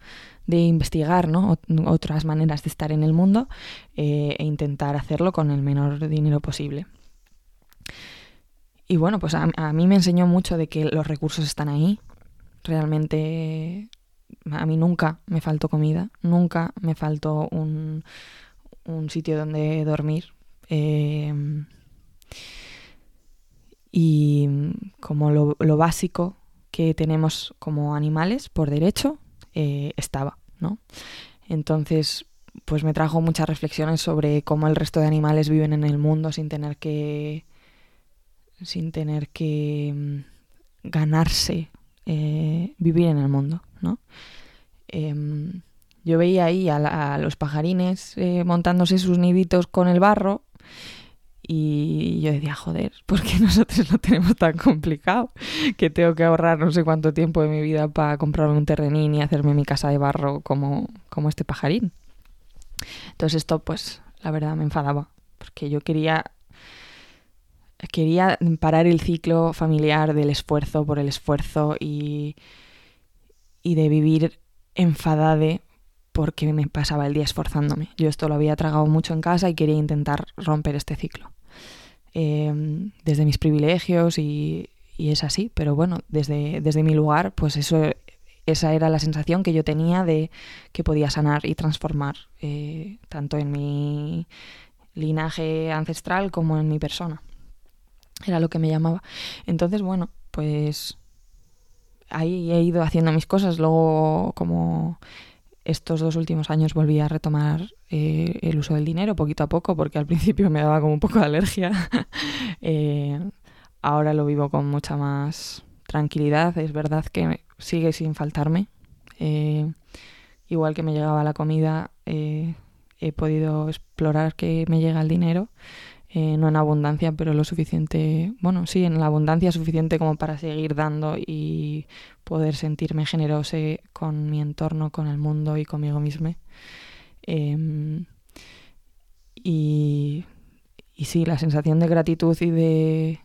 de investigar ¿no? otras maneras de estar en el mundo e intentar hacerlo con el menor dinero posible. Y bueno, pues a, mí me enseñó mucho de que los recursos están ahí. Realmente a mí nunca me faltó comida, nunca me faltó un, sitio donde dormir. Em, y como lo, básico que tenemos como animales por derecho eh, estaba, ¿no? Entonces, pues me trajo muchas reflexiones sobre cómo el resto de animales viven en el mundo sin tener que sin tener que mm, ganarse eh, vivir en el mundo, ¿no? Em, yo veía ahí a, los pajarines eh, montándose sus niditos con el barro y yo decía, joder, ¿por qué nosotros lo tenemos tan complicado? Que tengo que ahorrar no sé cuánto tiempo de mi vida para comprarme un terrenín y hacerme mi casa de barro como, como este pajarín. Entonces esto, pues, la verdad me enfadaba, porque yo quería quería parar el ciclo familiar del esfuerzo por el esfuerzo y, y de vivir enfadade porque me pasaba el día esforzándome. Yo esto lo había tragado mucho en casa y quería intentar romper este ciclo. Eh, desde mis privilegios y, y, es así, pero bueno, desde, desde mi lugar, pues eso, esa era la sensación que yo tenía de que podía sanar y transformar, eh, tanto en mi linaje ancestral como en mi persona. Era lo que me llamaba. Entonces, bueno, pues ahí he ido haciendo mis cosas. Luego, como estos dos últimos años volví a retomar eh, el uso del dinero poquito a poco, porque al principio me daba como un poco de alergia. <laughs> eh, ahora lo vivo con mucha más tranquilidad. Es verdad que sigue sin faltarme. Eh, igual que me llegaba la comida, he podido explorar que me llega el dinero. Eh, no en abundancia, pero lo suficiente, bueno, sí, en la abundancia suficiente como para seguir dando y poder sentirme generosa con mi entorno, con el mundo y conmigo misma. Eh, y, y sí, la sensación de gratitud y de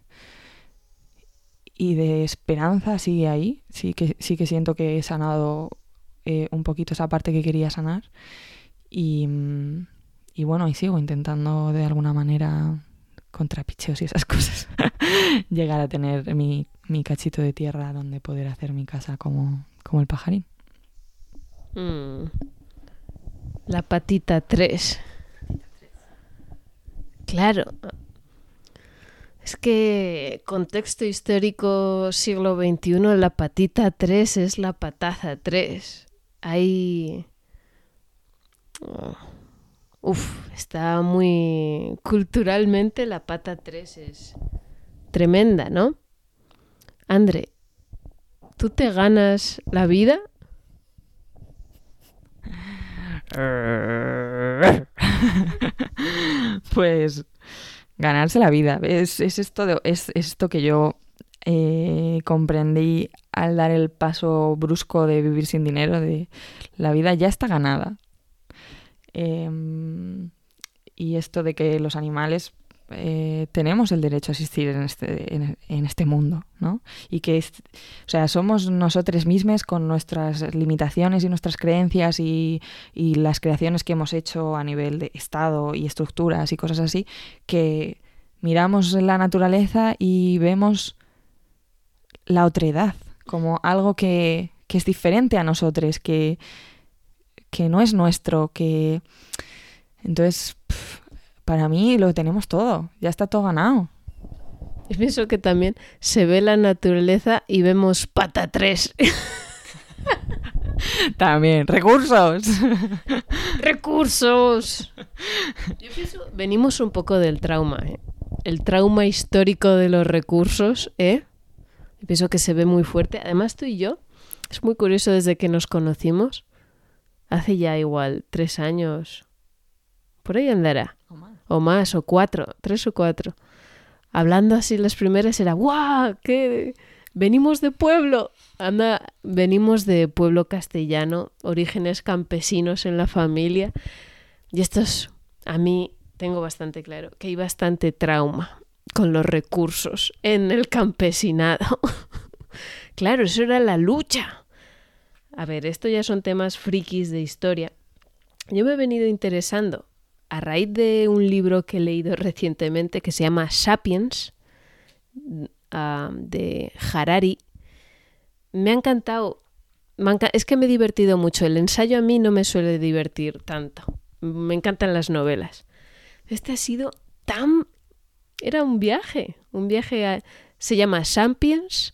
y de esperanza sigue ahí. Sí que, sí que siento que he sanado eh, un poquito esa parte que quería sanar. Y, y bueno, y sigo intentando de alguna manera, contra picheos y esas <laughs> cosas, llegar a tener mi, mi, cachito de tierra donde poder hacer mi casa como, como el pajarín. Mm. La patita 3. Claro. Es que contexto histórico siglo XXI, la patita 3 es la pataza 3. Hay... Uf, está muy culturalmente la pata 3 es tremenda, ¿no? André, ¿tú te ganas la vida? <laughs> pues ganarse la vida. Es, esto que yo eh, comprendí al dar el paso brusco de vivir sin dinero, de la vida ya está ganada. Eh, y esto de que los animales eh, tenemos el derecho a existir en este, en, en este mundo, ¿no? Y que, es, o sea, somos nosotros mismos con nuestras limitaciones y nuestras creencias y, y, las creaciones que hemos hecho a nivel de Estado y estructuras y cosas así, que miramos la naturaleza y vemos la otredad como algo que, que es diferente a nosotros, que, que no es nuestro, que... Entonces, pff, para mí lo tenemos todo, ya está todo ganado. Y pienso que también se ve la naturaleza y vemos pata 3. <laughs> también, recursos. <laughs> recursos. Yo pienso, venimos un poco del trauma, ¿eh? el trauma histórico de los recursos, ¿eh? Yo pienso que se ve muy fuerte. Además, tú y yo, es muy curioso desde que nos conocimos, hace ya igual tres años, por ahí andará O más. o más, o cuatro, tres o cuatro. Hablando así las primeras era, ¡guau! ¡Qué! Venimos de pueblo. Anda, venimos de pueblo castellano, orígenes campesinos en la familia. Y esto es, a mí tengo bastante claro que hay bastante trauma con los recursos en el campesinado. <laughs> claro, eso era la lucha. A ver, esto ya son temas frikis de historia. Yo me he venido interesando a raíz de un libro que he leído <laughs> recientemente que se llama Sapiens, uh, de Harari. Me ha encantado. Es que me he divertido mucho. El ensayo a mí no me suele divertir tanto. Me encantan las novelas. Este ha sido tan... Era un viaje. Un viaje. Se llama Sapiens.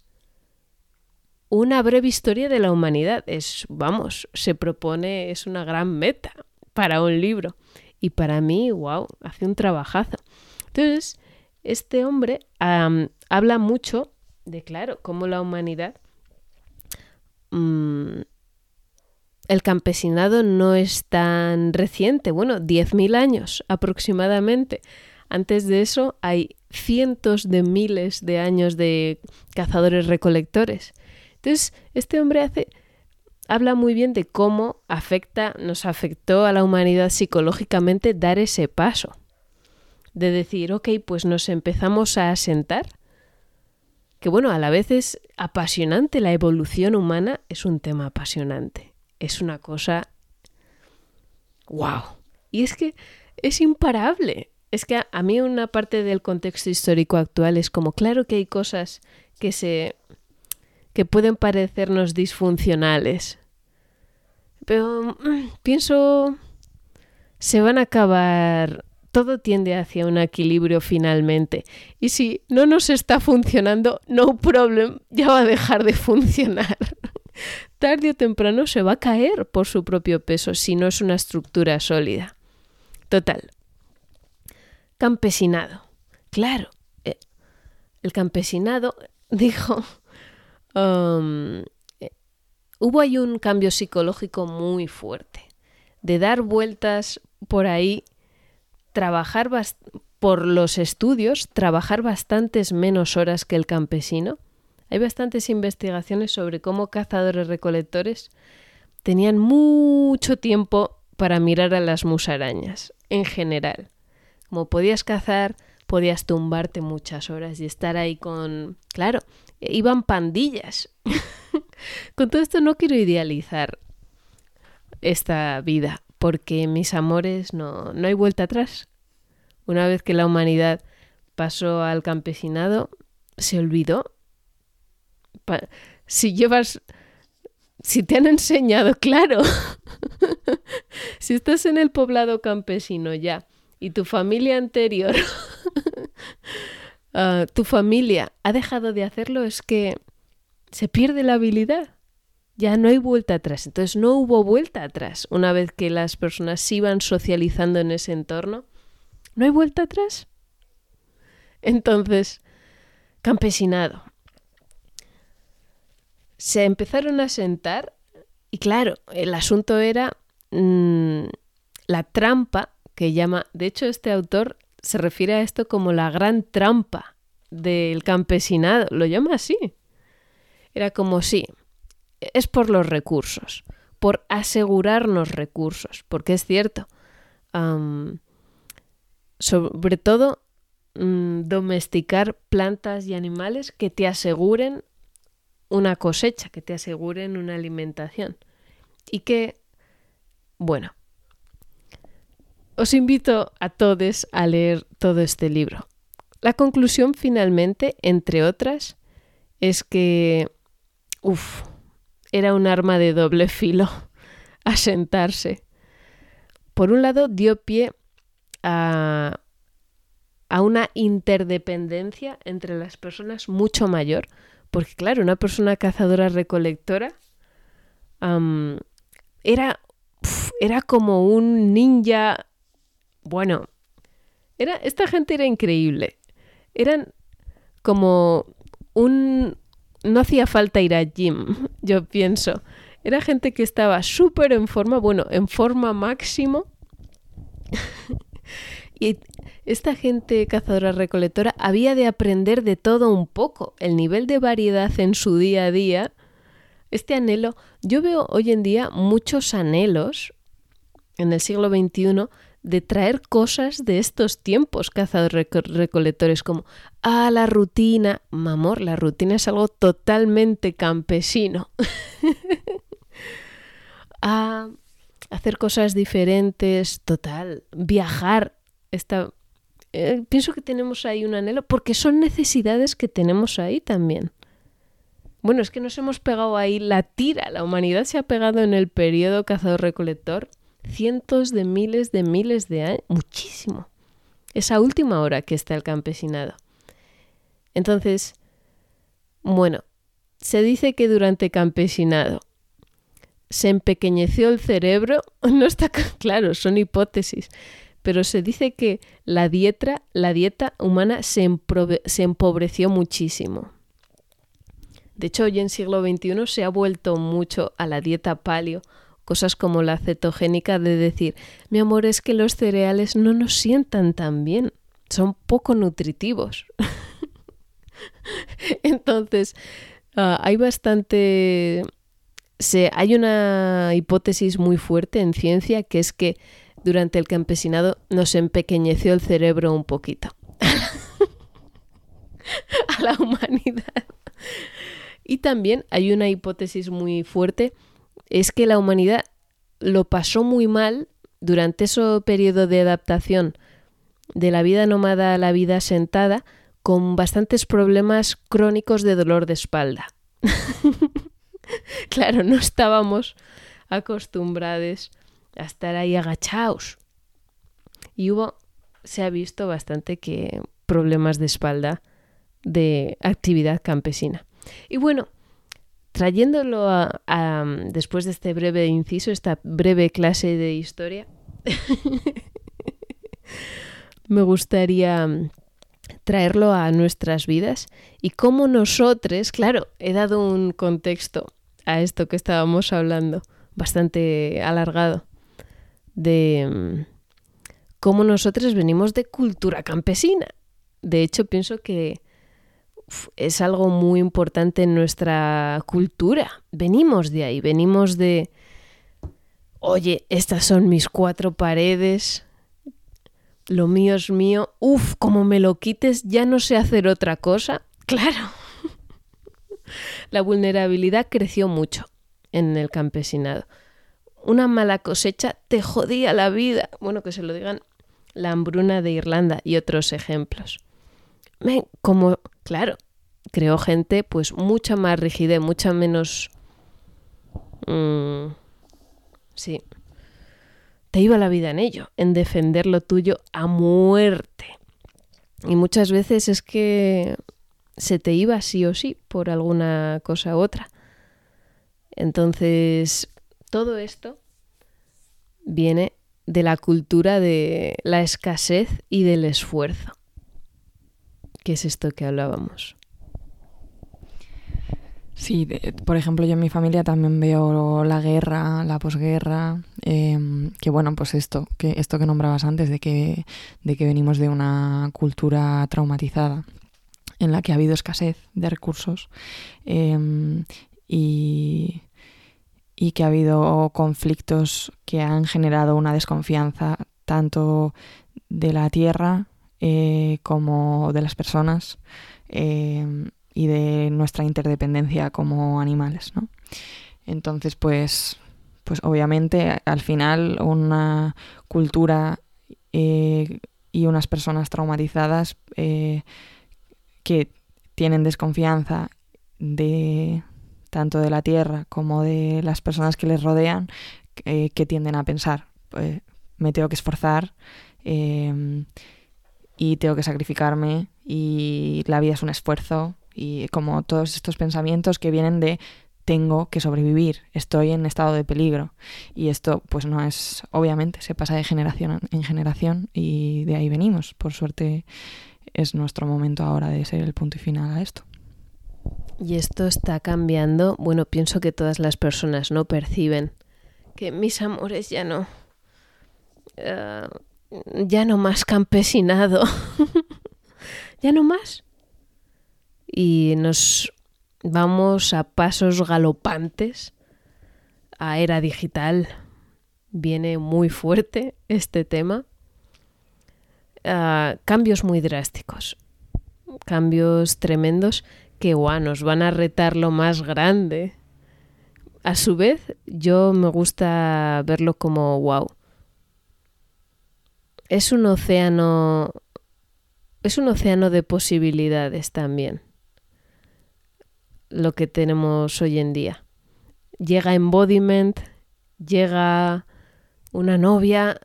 Una breve historia de la humanidad. Es, vamos, se propone, es una gran meta para un libro. Y para mí, wow, hace un trabajazo. Entonces, este hombre habla mucho de, claro, cómo la humanidad, um, el campesinado no es tan reciente, bueno, 10.000 años aproximadamente. Antes de eso hay cientos de miles de años de cazadores recolectores. Entonces, este hombre hace habla muy bien de cómo afecta, nos afectó a la humanidad psicológicamente dar ese paso. de decir, ok, pues nos empezamos a asentar, que bueno, a la vez es apasionante, la evolución humana es un tema apasionante, es una cosa, wow, y es que es imparable, es que a, a mí una parte del contexto histórico actual es como, claro que hay cosas que se que pueden parecernos disfuncionales. Pero mm, pienso, se van a acabar, todo tiende hacia un equilibrio finalmente. Y si no nos está funcionando, no problem, ya va a dejar de funcionar. <laughs> Tarde o temprano se va a caer por su propio peso si no es una estructura sólida. Total. Campesinado. Claro, eh, el campesinado <laughs> dijo eh, hubo ahí un cambio psicológico muy fuerte, de dar vueltas por ahí, trabajar por los estudios, trabajar bastantes menos horas que el campesino. Hay bastantes investigaciones sobre cómo cazadores recolectores tenían mucho tiempo para mirar a las musarañas, en general. Como podías cazar, podías tumbarte muchas horas y estar ahí con... Claro, iban pandillas. <laughs> Con todo esto no quiero idealizar esta vida, porque mis amores no, no hay vuelta atrás. Una vez que la humanidad pasó al campesinado, se olvidó. si llevas... Si te han enseñado, <laughs> claro. si estás en el poblado campesino ya y tu familia anterior <laughs> Ah, tu familia ha dejado de hacerlo, es que se pierde la habilidad. Ya no hay vuelta atrás. Entonces no hubo vuelta atrás. Una vez que las personas iban socializando en ese entorno, no hay vuelta atrás. Entonces, campesinado. Se empezaron a sentar y claro, el asunto era mm, la trampa que llama, de hecho este autor se refiere a esto como la gran trampa del campesinado, lo llama así. Era como sí, es por los recursos, por asegurarnos recursos, porque es cierto, sobre todo mm, domesticar plantas y animales que te aseguren una cosecha, que te aseguren una alimentación. Y que, bueno, os invito a todos a leer todo este libro. La conclusión finalmente, entre otras, es que, uff, era un arma de doble filo <laughs> asentarse. Por un lado, dio pie a, una interdependencia entre las personas mucho mayor, porque claro, una persona cazadora recolectora era, era como un ninja bueno, era, esta gente era increíble. Eran como un... No hacía falta ir a gym, <laughs> yo pienso. Era gente que estaba súper en forma, bueno, en forma máximo. <laughs> y esta gente cazadora recolectora había de aprender de todo un poco. El nivel de variedad en su día a día, este anhelo, yo veo hoy en día muchos anhelos en el siglo XXI de traer cosas de estos tiempos cazadores recolectores como ah la rutina mamor la rutina es algo totalmente campesino. <laughs> A hacer cosas diferentes total viajar esta eh, pienso que tenemos ahí un anhelo porque son necesidades que tenemos ahí también. Bueno es que nos hemos pegado ahí la tira la humanidad se ha pegado en el periodo cazador recolector cientos de miles de miles de años, muchísimo. Esa última hora que está el campesinado. Entonces, bueno, se dice que durante campesinado se empequeñeció el cerebro, <laughs> no está claro, son hipótesis, pero se dice que la dieta, la dieta humana se, se empobreció muchísimo. De hecho, hoy en siglo XXI se ha vuelto mucho a la dieta paleo Cosas como la cetogénica de decir, mi amor, es que los cereales no nos sientan tan bien, son poco nutritivos. <laughs> Entonces, ah, hay bastante... se, hay una hipótesis muy fuerte en ciencia que es que durante el campesinado nos empequeñeció el cerebro un poquito <laughs> a la humanidad. Y también hay una hipótesis muy fuerte, es que la humanidad lo pasó muy mal durante ese periodo de adaptación de la vida nómada a la vida sentada, con bastantes problemas crónicos de dolor de espalda. <laughs> claro, no estábamos acostumbrados a estar ahí agachados. Y hubo, se ha visto bastante que problemas de espalda de actividad campesina. Y bueno, trayéndolo a, después de este breve inciso, esta breve clase de historia, <laughs> me gustaría traerlo a nuestras vidas y cómo nosotros, claro, he dado un contexto a esto que estábamos hablando, bastante alargado, de mm, cómo nosotros venimos de cultura campesina. De hecho, pienso que es algo muy importante en nuestra cultura. Venimos de ahí, venimos de, oye, estas son mis cuatro paredes, lo mío es mío, uf, como me lo quites, ya no sé hacer otra cosa. <laughs> Claro. La vulnerabilidad creció mucho en el campesinado. Una mala cosecha te jodía la vida. Bueno, que se lo digan la hambruna de Irlanda y otros ejemplos. Como, claro, creó gente pues mucha más rigidez, mucha menos... Mm, sí, te iba la vida en ello, en defender lo tuyo a muerte. Y muchas veces es que se te iba sí o sí por alguna cosa u otra. Entonces, todo esto viene de la cultura de la escasez y del esfuerzo. ¿Qué es esto que hablábamos? Sí, por ejemplo, yo en mi familia también veo la guerra, la posguerra, em, que bueno, pues esto, que esto que nombrabas antes, de que, de que venimos de una cultura traumatizada en la que ha habido escasez de recursos em, y, y que ha habido conflictos que han generado una desconfianza tanto de la tierra eh, como de las personas. Em, y de nuestra interdependencia como animales, ¿no? Entonces, pues, pues obviamente al final una cultura eh, y unas personas traumatizadas eh, que tienen desconfianza de tanto de la tierra como de las personas que les rodean, eh, que tienden a pensar, pues, me tengo que esforzar y tengo que sacrificarme y la vida es un esfuerzo y como todos estos pensamientos que vienen de tengo que sobrevivir, estoy en estado de peligro. Y esto pues no es, obviamente, se pasa de generación en generación y de ahí venimos. Por suerte es nuestro momento ahora de ser el punto y final a esto. Y esto está cambiando. Bueno, pienso que todas las personas no perciben que mis amores ya no... Eh, ya no más campesinado. <laughs> ya no más y nos vamos a pasos galopantes a era digital. Viene muy fuerte este tema. Ah, cambios muy drásticos, cambios tremendos que nos van a retar lo más grande. A su vez, yo me gusta verlo como wow. Es un océano es un océano de posibilidades también lo que tenemos hoy en día. Llega embodiment, llega una novia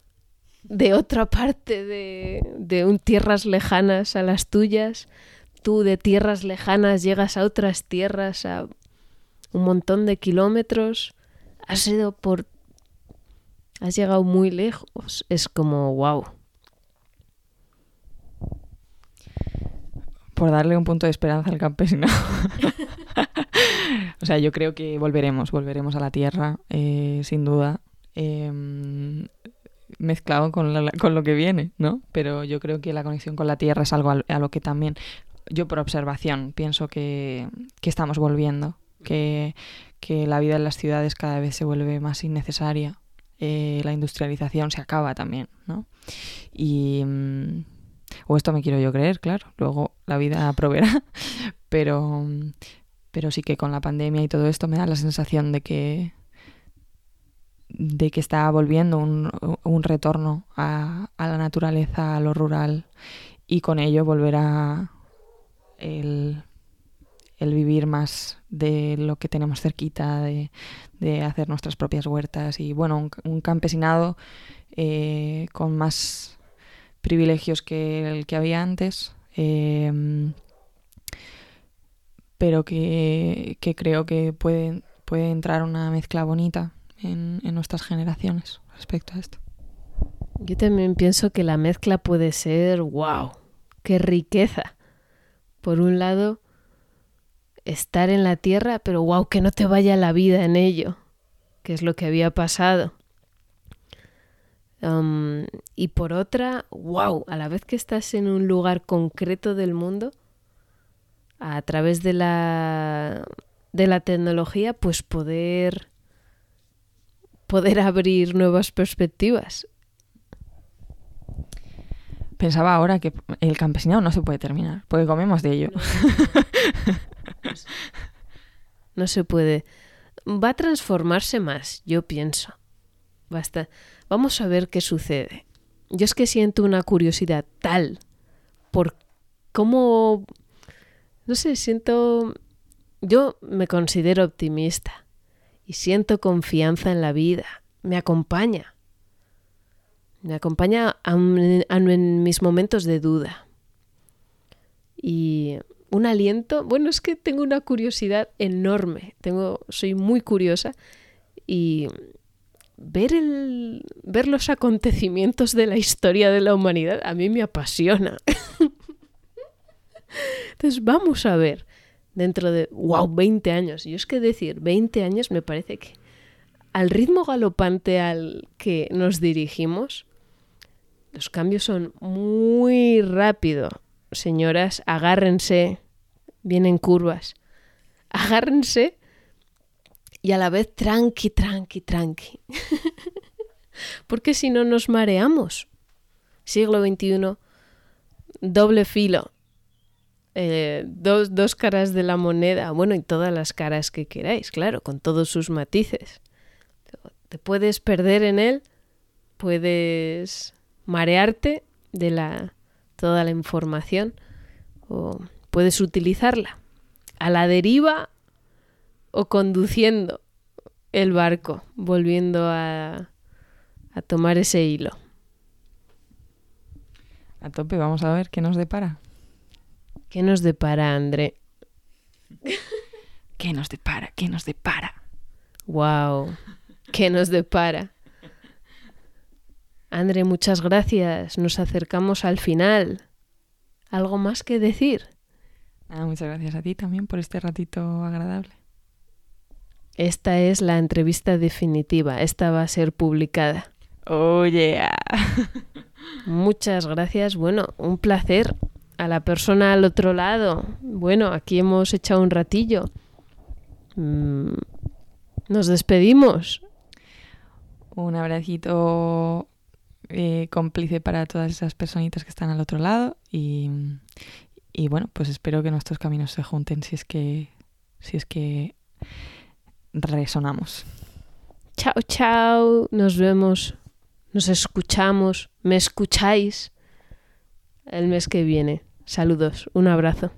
de otra parte de, de un tierras lejanas a las tuyas, tú de tierras lejanas llegas a otras tierras a un montón de kilómetros, has ido por... has llegado muy lejos, es como wow. Por darle un punto de esperanza al campesino. <laughs> o sea, yo creo que volveremos, volveremos a la Tierra, eh, sin duda. Em, mezclado con, lo que viene, ¿no? Pero yo creo que la conexión con la Tierra es algo a, lo que también, yo por observación, pienso que, estamos volviendo, que, que la vida en las ciudades cada vez se vuelve más innecesaria. Eh, la industrialización se acaba también, ¿no? Y... mm, o esto me quiero yo creer, claro. Luego la vida <laughs> proveerá. Pero, pero sí que con la pandemia y todo esto me da la sensación de que de que está volviendo un, un retorno a, a la naturaleza, a lo rural y con ello volverá el, el vivir más de lo que tenemos cerquita, de, de hacer nuestras propias huertas y bueno, un, campesinado eh, con más privilegios que el que había antes, eh, pero que, creo que puede, puede entrar una mezcla bonita en nuestras generaciones respecto a esto. Yo también pienso que la mezcla puede ser, wow, qué riqueza. Por un lado, estar en la tierra, pero wow, que no te vaya la vida en ello, que es lo que había pasado. Um, y por otra, wow, a la vez que estás en un lugar concreto del mundo, a través de la, de la tecnología, pues poder, poder abrir nuevas perspectivas. Pensaba ahora que el campesinado no se puede terminar, porque comemos de ello. No se puede. Va a transformarse más, yo pienso. Basta. Vamos a ver qué sucede. Yo es que siento una curiosidad tal por cómo... No sé, siento... Yo me considero optimista y siento confianza en la vida. Me acompaña. Me acompaña en mis momentos de duda. Y un aliento. Bueno, es que tengo una curiosidad enorme. Tengo, soy muy curiosa y ver el, ver los acontecimientos de la historia de la humanidad a mí me apasiona. Entonces vamos a ver dentro de wow, 20 años. Yo es que decir 20 años me parece que al ritmo galopante al que nos dirigimos, los cambios son muy rápido. Señoras, agárrense, vienen curvas. Agárrense y a la vez tranqui, tranqui, tranqui. <laughs> Porque si no nos mareamos. Siglo XXI, doble filo. Eh, dos, dos caras de la moneda. Bueno, y todas las caras que queráis, claro, con todos sus matices. Te puedes perder en él, puedes marearte de la, toda la información o puedes utilizarla a la deriva o conduciendo el barco, volviendo a, a tomar ese hilo. A tope, vamos a ver qué nos depara. ¿Qué nos depara, André? <laughs> ¿Qué nos depara? ¿Qué nos depara? Wow, ¿qué nos depara? André, muchas gracias. Nos acercamos al final. ¿Algo más que decir? Ah, muchas gracias a ti también por este ratito agradable. Esta es la entrevista definitiva. Esta va a ser publicada. Oh, yeah. <laughs> Muchas gracias. Bueno, un placer. A la persona al otro lado. Bueno, aquí hemos echado un ratillo. Mm, Nos despedimos. Un abracito eh, cómplice para todas esas personitas que están al otro lado y, y bueno, pues espero que nuestros caminos se junten si es que si es que resonamos. Chao, chao. Nos vemos. Nos escuchamos. Me escucháis el mes que viene. Saludos. Un abrazo.